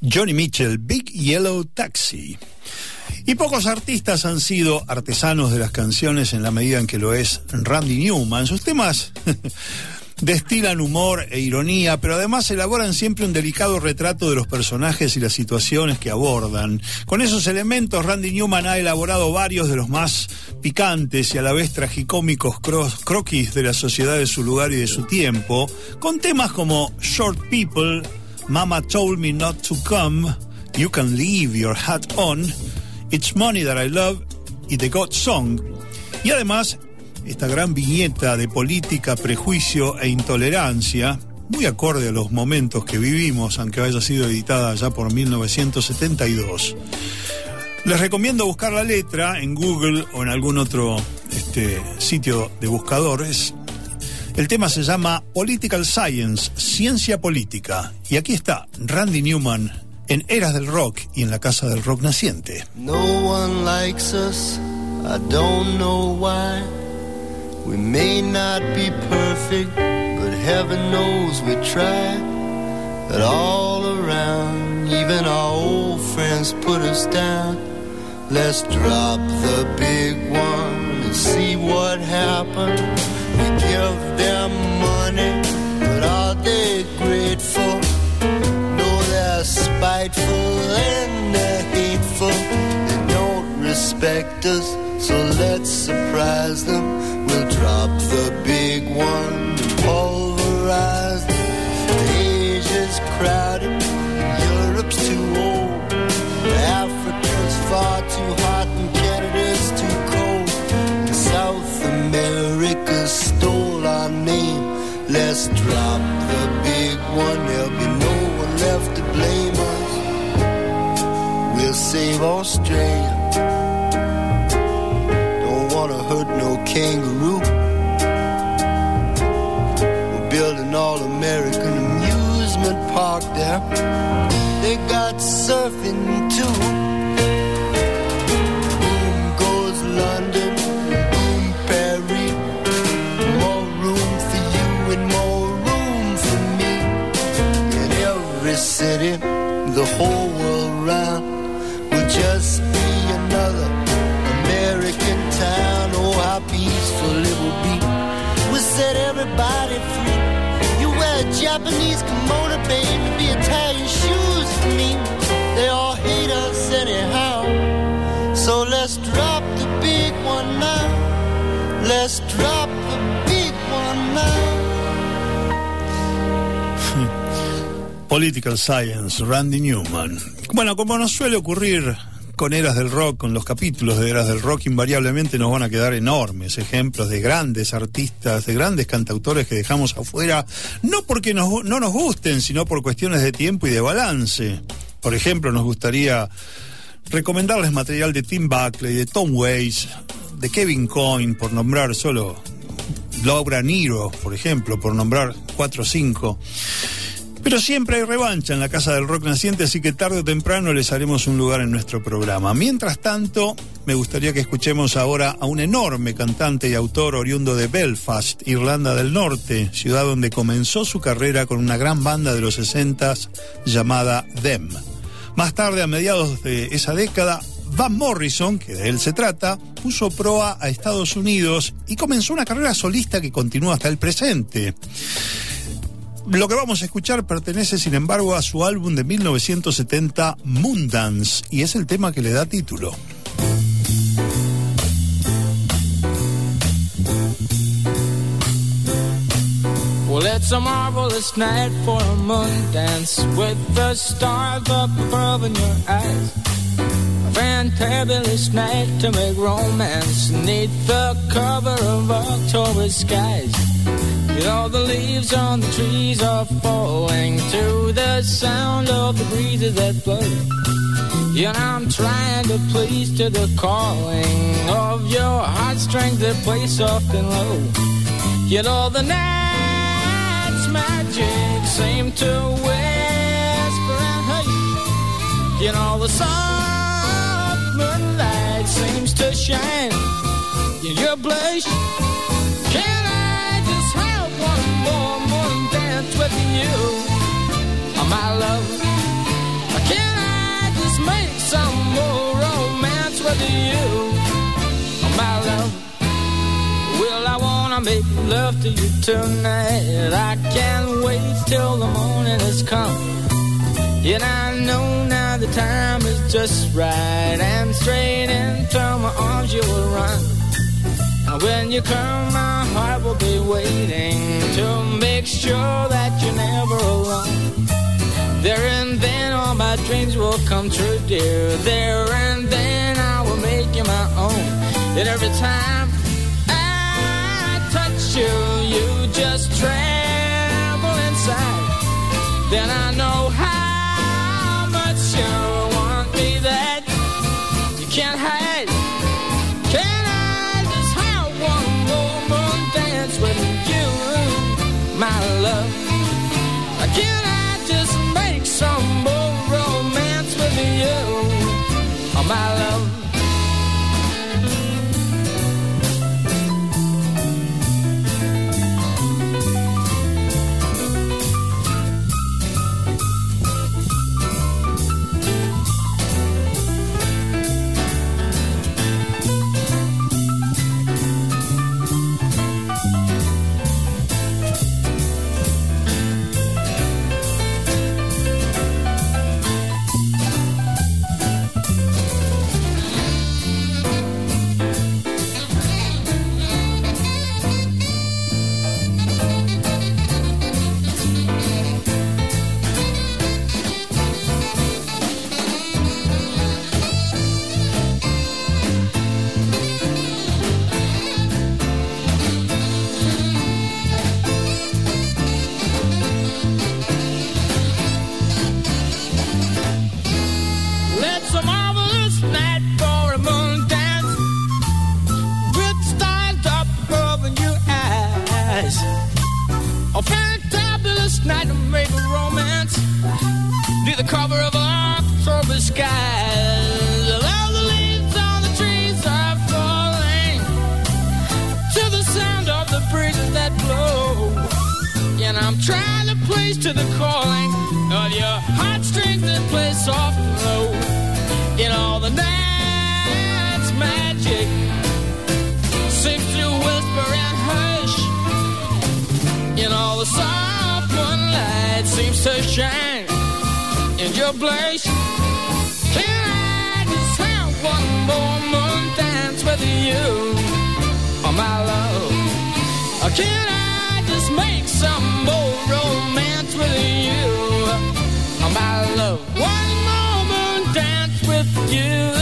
Johnny Mitchell, Big Yellow Taxi. Y pocos artistas han sido artesanos de las canciones en la medida en que lo es Randy Newman. Sus temas destilan humor e ironía, pero además elaboran siempre un delicado retrato de los personajes y las situaciones que abordan. Con esos elementos, Randy Newman ha elaborado varios de los más picantes y a la vez tragicómicos cro- croquis de la sociedad de su lugar y de su tiempo, con temas como Short People, Mama Told Me Not to Come, You Can Leave Your Hat On, It's Money That I Love y The God Song. Y además, esta gran viñeta de política, prejuicio e intolerancia, muy acorde a los momentos que vivimos, aunque haya sido editada ya por 1972. Les recomiendo buscar la letra en Google o en algún otro este, sitio de buscadores. El tema se llama Political Science, Ciencia Política. Y aquí está Randy Newman en Eras del Rock y en la Casa del Rock Naciente. No one likes us, I don't know why. We may not be perfect, but heaven knows we try. But all around, even our old friends put us down. Let's drop the big one and see what happens. We give them money, but are they grateful? No, they're spiteful and they're hateful. They don't respect us, so let's surprise them. We'll drop the big one and pulverize them. Asia's crowded, Europe's too old. Africa's far too hot and Canada's too cold. South America stole our name. Let's drop the big one, there'll be no one left to blame us. We'll save Australia. Kangaroo. We're building all American amusement park there. they got surfing too. Boom goes London, boom Paris. More room for you and more room for me. In every city, the whole Japanese kimono, baby, Italian shoes for me. They all hate us anyhow. So let's drop the big one now. Let's drop the big one now. Political Science, Randy Newman. Bueno, como nos suele ocurrir con Eras del Rock, con los capítulos de Eras del Rock, invariablemente nos van a quedar enormes ejemplos de grandes artistas, de grandes cantautores que dejamos afuera, no porque no nos gusten, sino por cuestiones de tiempo y de balance. Por ejemplo, nos gustaría recomendarles material de Tim Buckley, de Tom Waits, de Kevin Coyne, por nombrar solo Laura Niro, por ejemplo, por nombrar cuatro o cinco. Pero siempre hay revancha en la Casa del Rock Naciente, así que tarde o temprano les haremos un lugar en nuestro programa. Mientras tanto, me gustaría que escuchemos ahora a un enorme cantante y autor oriundo de Belfast, Irlanda del Norte, ciudad donde comenzó su carrera con una gran banda de los 60 llamada Them. Más tarde, a mediados de esa década, Van Morrison, que de él se trata, puso proa a Estados Unidos y comenzó una carrera solista que continúa hasta el presente. Lo que vamos a escuchar pertenece, sin embargo, a su álbum de 1970, Moondance, y es el tema que le da título. Well, it's a marvelous night for a moon dance with the stars up above in your eyes. A fantabulous night to make romance neath the cover of October skies. You know, the leaves on the trees are falling to the sound of the breezes that blow. You know, I'm trying to please to the calling of your heartstrings that play soft and low. You all the night's magic seem to whisper and hey. You know, the soft moonlight seems to shine in your blush. Can you, my love? Can I just make some more romance with you, my love? Well, I wanna make love to you tonight. I can't wait till the morning has come. And I know now the time is just right. And straight into my arms you will run. When you come, my heart will be waiting to make sure that you're never alone. There and then all my dreams will come true, dear. There and then I will make you my own. And every time I touch you, you just tremble inside. Then I know how Be the cover of October skies. All the leaves on the trees are falling to the sound of the breeze that blow. And I'm trying to place to the calling of your heartstrings that play soft and low. In all the night's magic seems to whisper and hush. In all the soft moonlight seems to shine in your place. Can I just have one more moon dance with you, oh my love? Oh, can I just make some more romance with you, oh my love? One more moon dance with you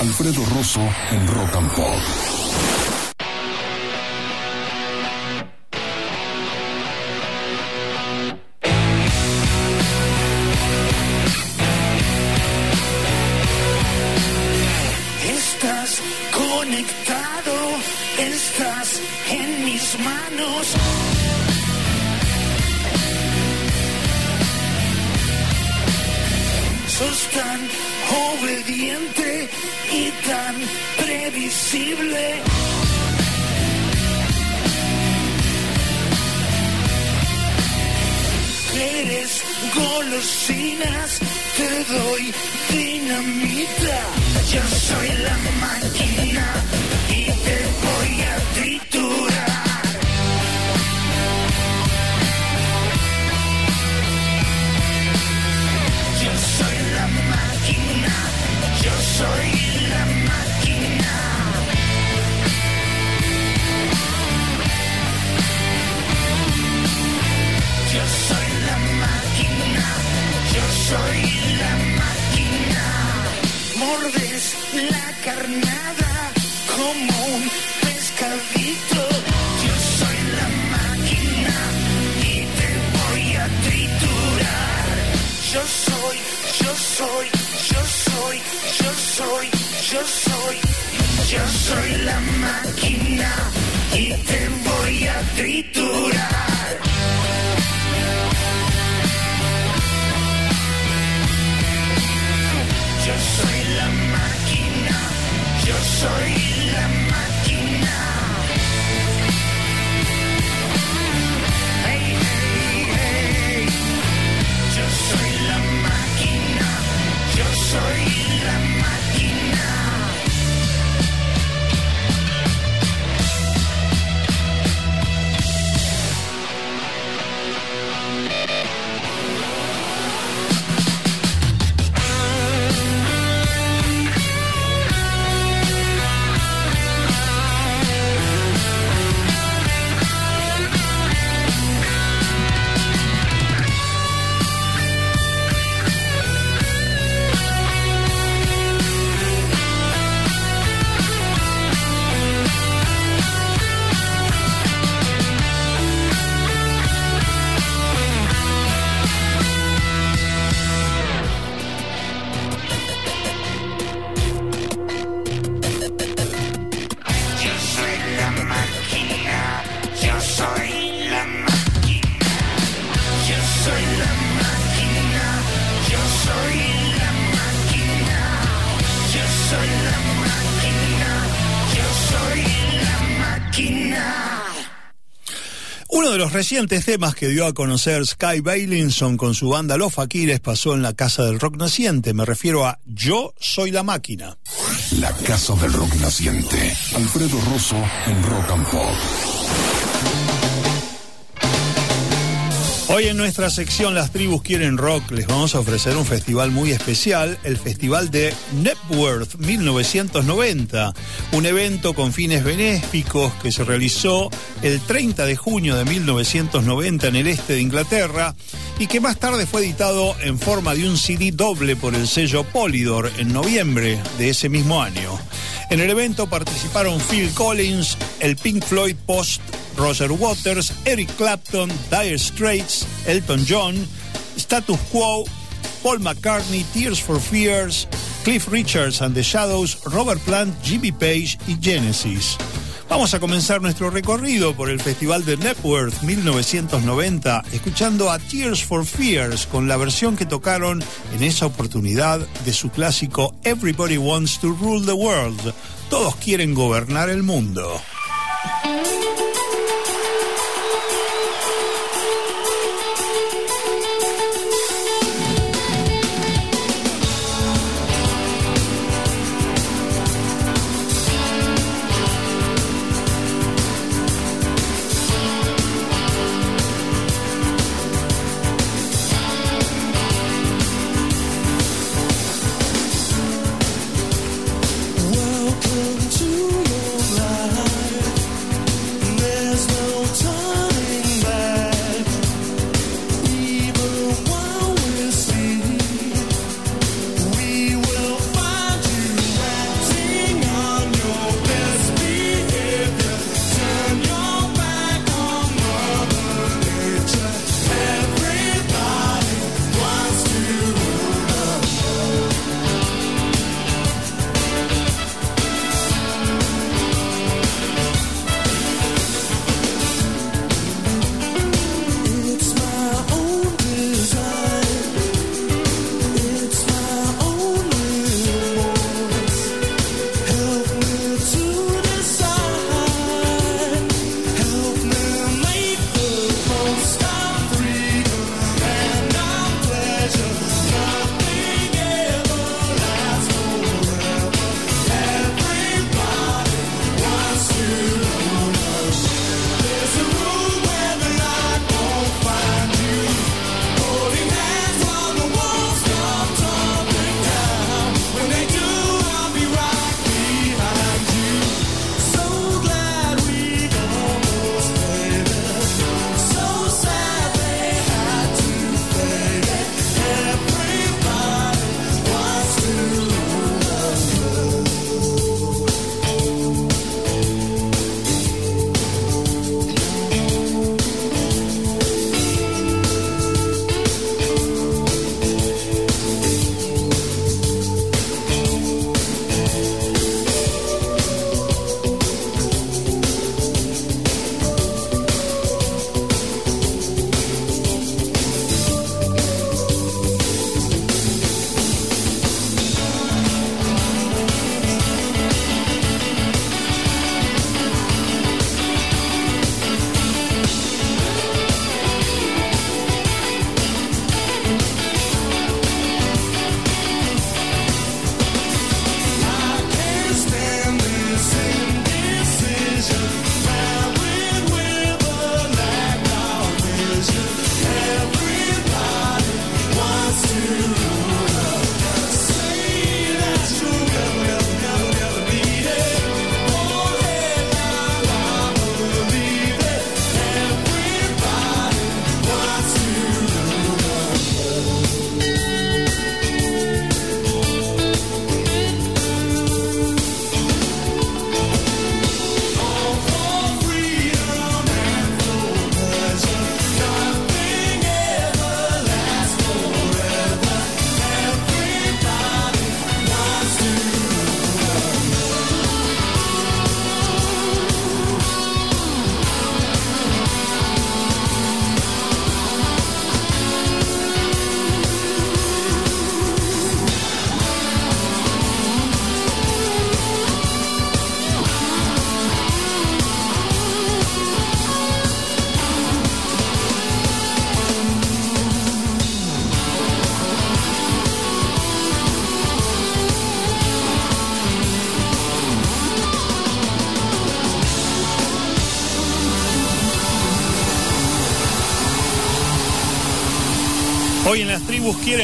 Alfredo Rosso en Rock and Pop. Uno de los recientes temas que dio a conocer Sky Bailinson con su banda Los Faquires pasó en la Casa del Rock Naciente. Me refiero a Yo Soy la Máquina. La Casa del Rock Naciente. Alfredo Rosso en Rock and Pop. Hoy en nuestra sección Las tribus quieren rock les vamos a ofrecer un festival muy especial, el Festival de Networth 1990, un evento con fines benéficos que se realizó el 30 de junio de 1990 en el este de Inglaterra y que más tarde fue editado en forma de un CD doble por el sello Polydor en noviembre de ese mismo año. En el evento participaron Phil Collins, el Pink Floyd Post, Roger Waters, Eric Clapton, Dire Straits, Elton John, Status Quo, Paul McCartney, Tears for Fears, Cliff Richards and the Shadows, Robert Plant, Jimmy Page y Genesis. Vamos a comenzar nuestro recorrido por el Festival de Networth 1990 escuchando a Tears for Fears con la versión que tocaron en esa oportunidad de su clásico Everybody Wants to Rule the World. Todos quieren gobernar el mundo.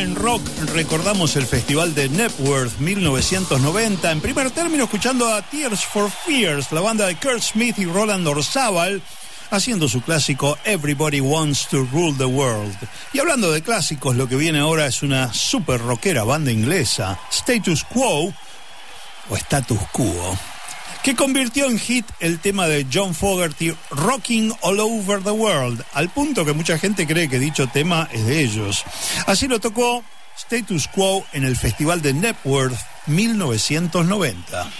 Quieren rock, recordamos el festival de Networth 1990. En primer término, escuchando a Tears for Fears, la banda de Kurt Smith y Roland Orzábal, haciendo su clásico Everybody Wants to Rule the World. Y hablando de clásicos, lo que viene ahora es una super rockera banda inglesa, Status Quo o Status Quo que convirtió en hit el tema de John Fogerty Rocking All Over the World, al punto que mucha gente cree que dicho tema es de ellos. Así lo tocó Status Quo en el Festival de Networth 1990.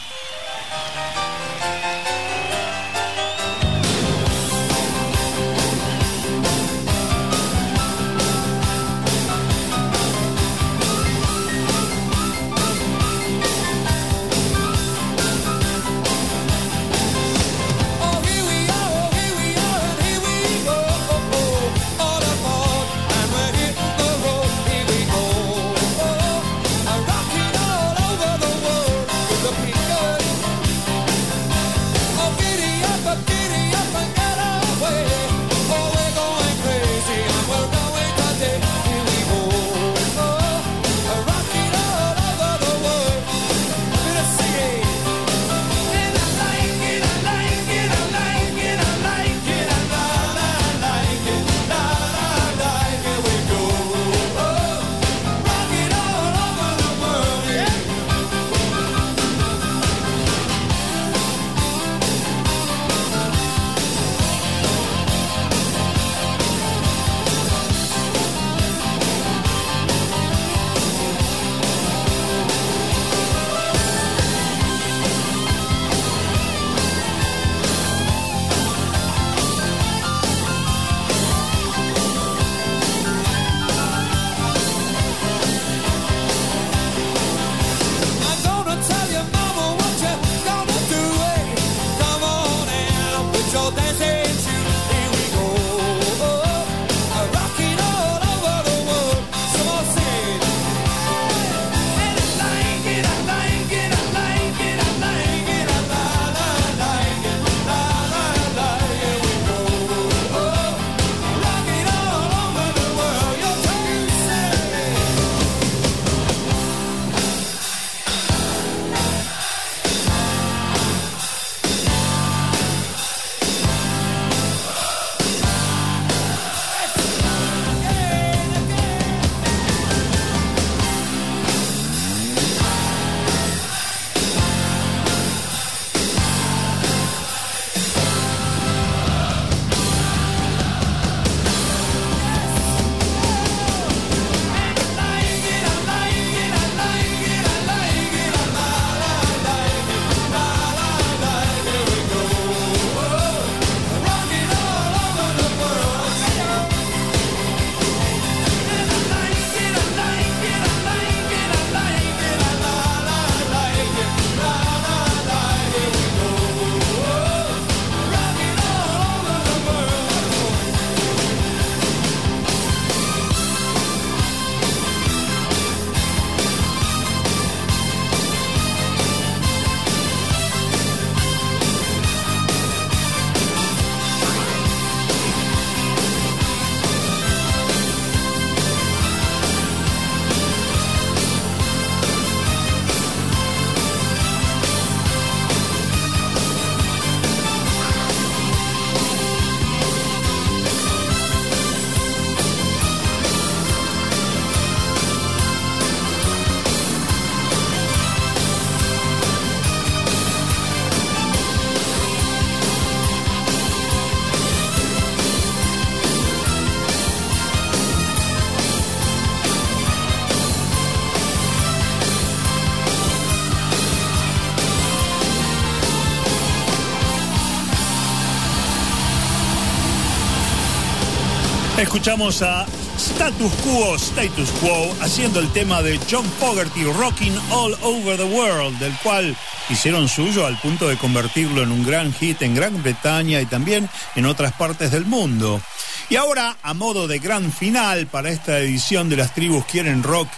Escuchamos a Status Quo, Status Quo, haciendo el tema de John Fogerty, Rocking All Over the World, del cual hicieron suyo al punto de convertirlo en un gran hit en Gran Bretaña y también en otras partes del mundo. Y ahora, a modo de gran final para esta edición de Las Tribus Quieren Rock,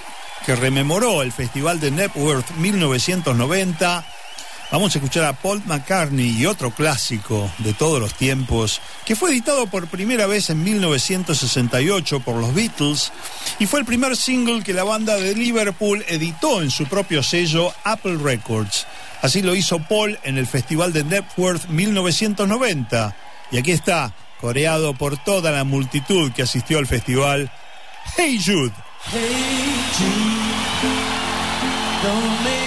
que rememoró el Festival de Networth 1990, Vamos a escuchar a Paul McCartney y otro clásico de todos los tiempos, que fue editado por primera vez en 1968 por los Beatles y fue el primer single que la banda de Liverpool editó en su propio sello Apple Records. Así lo hizo Paul en el Festival de Networth 1990. Y aquí está, coreado por toda la multitud que asistió al festival, Hey Jude. Hey Jude,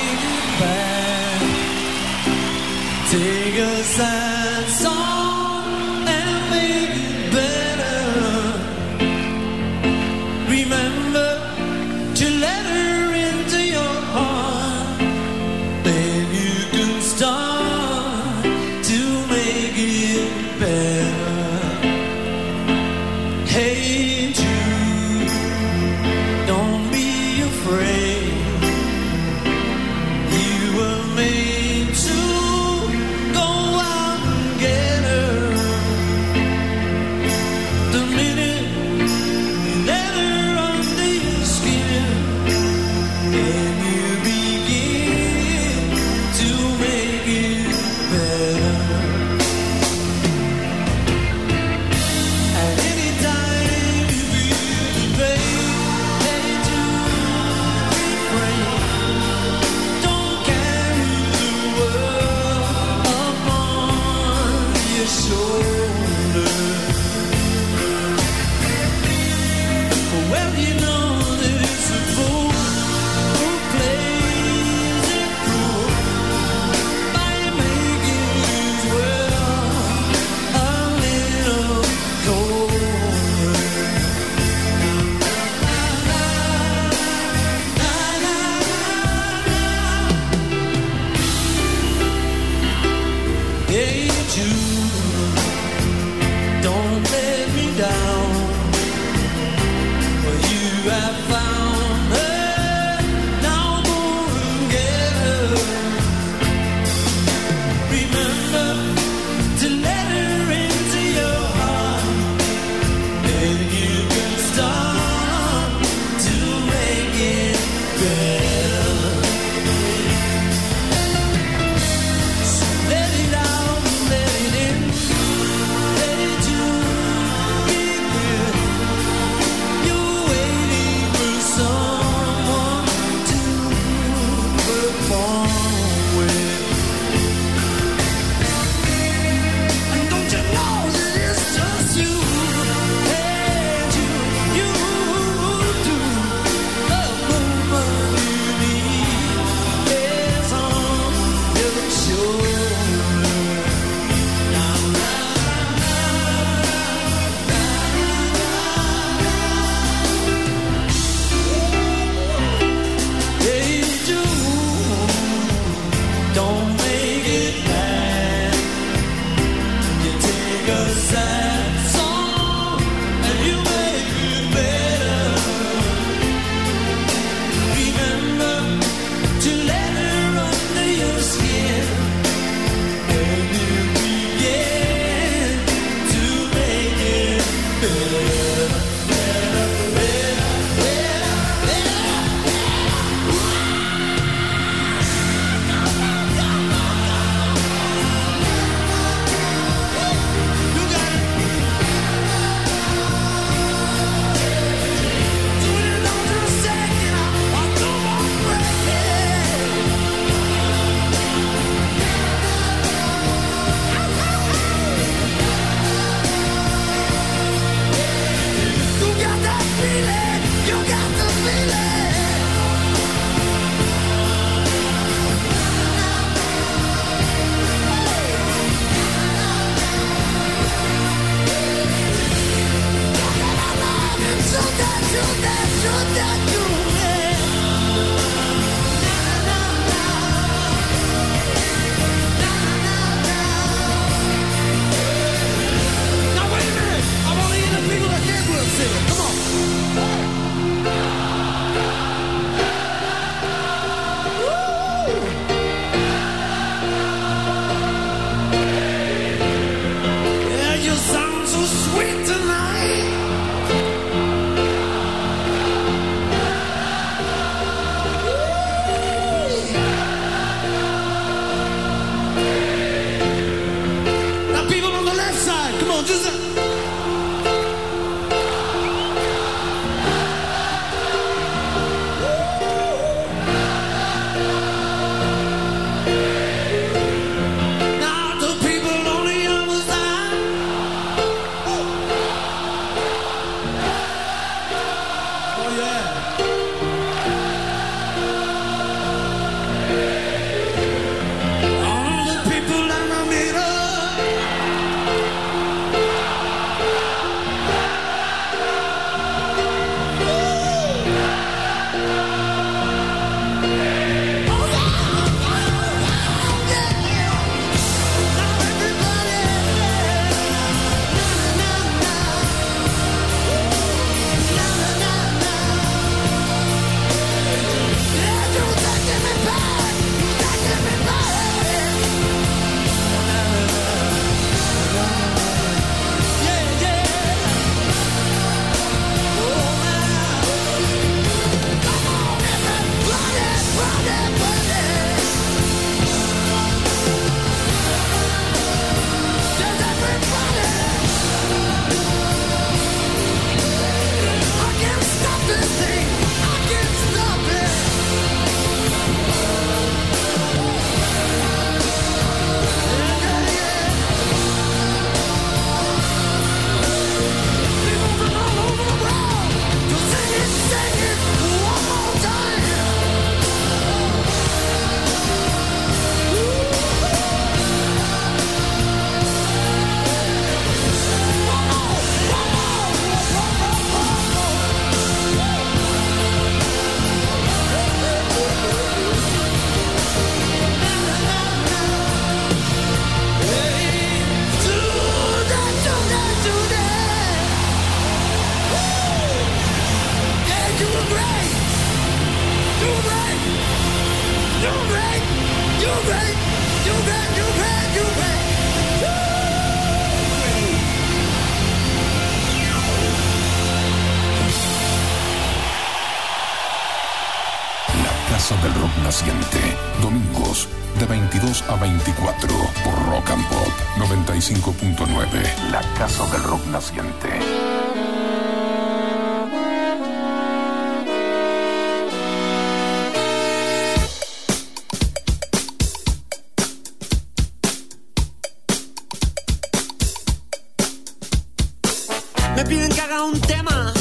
Me piden que haga un tema,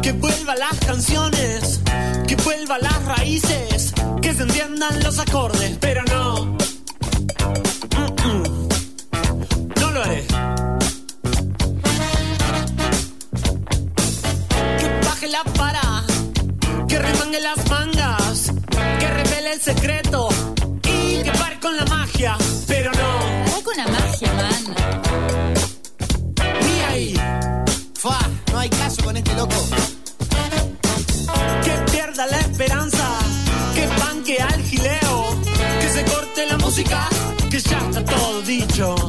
que vuelva las canciones, que vuelva las raíces, que se entiendan los acordes, pero no. No lo haré. Que baje la para, que remangue las mangas, que revele el secreto está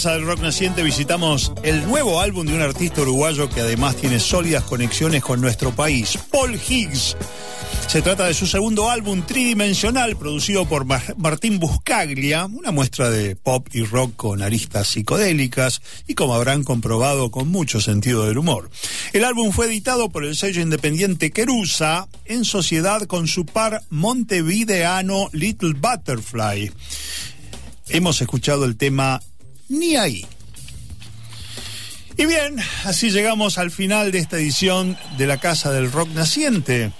Casa del Rock Naciente visitamos el nuevo álbum de un artista uruguayo que además tiene sólidas conexiones con nuestro país, Paul Higgs. Se trata de su segundo álbum tridimensional producido por Mar- Martín Buscaglia, una muestra de pop y rock con aristas psicodélicas y como habrán comprobado con mucho sentido del humor. El álbum fue editado por el sello independiente Querusa en sociedad con su par montevideano Little Butterfly. Hemos escuchado el tema Ahí. Y bien, así llegamos al final de esta edición de la Casa del Rock Naciente.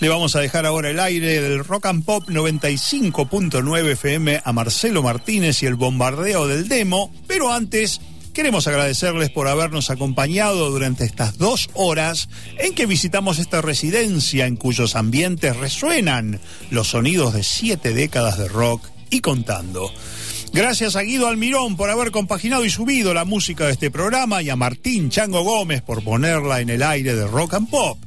Le vamos a dejar ahora el aire del Rock and Pop 95.9 FM a Marcelo Martínez y el bombardeo del demo, pero antes queremos agradecerles por habernos acompañado durante estas dos horas en que visitamos esta residencia en cuyos ambientes resuenan los sonidos de siete décadas de rock y contando. Gracias a Guido Almirón por haber compaginado y subido la música de este programa y a Martín Chango Gómez por ponerla en el aire de Rock and Pop.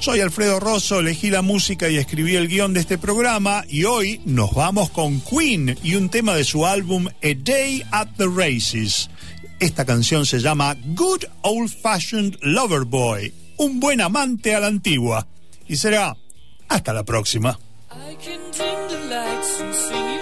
Soy Alfredo Rosso, elegí la música y escribí el guion de este programa y hoy nos vamos con Queen y un tema de su álbum A Day at the Races. Esta canción se llama Good Old Fashioned Lover Boy, un buen amante a la antigua. Y será hasta la próxima. I can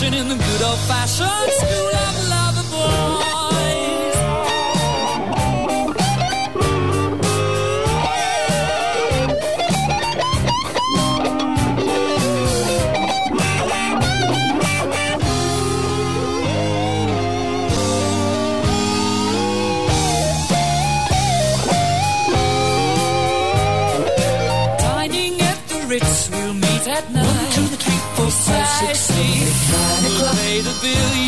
in the good old fashioned school Pay the bill,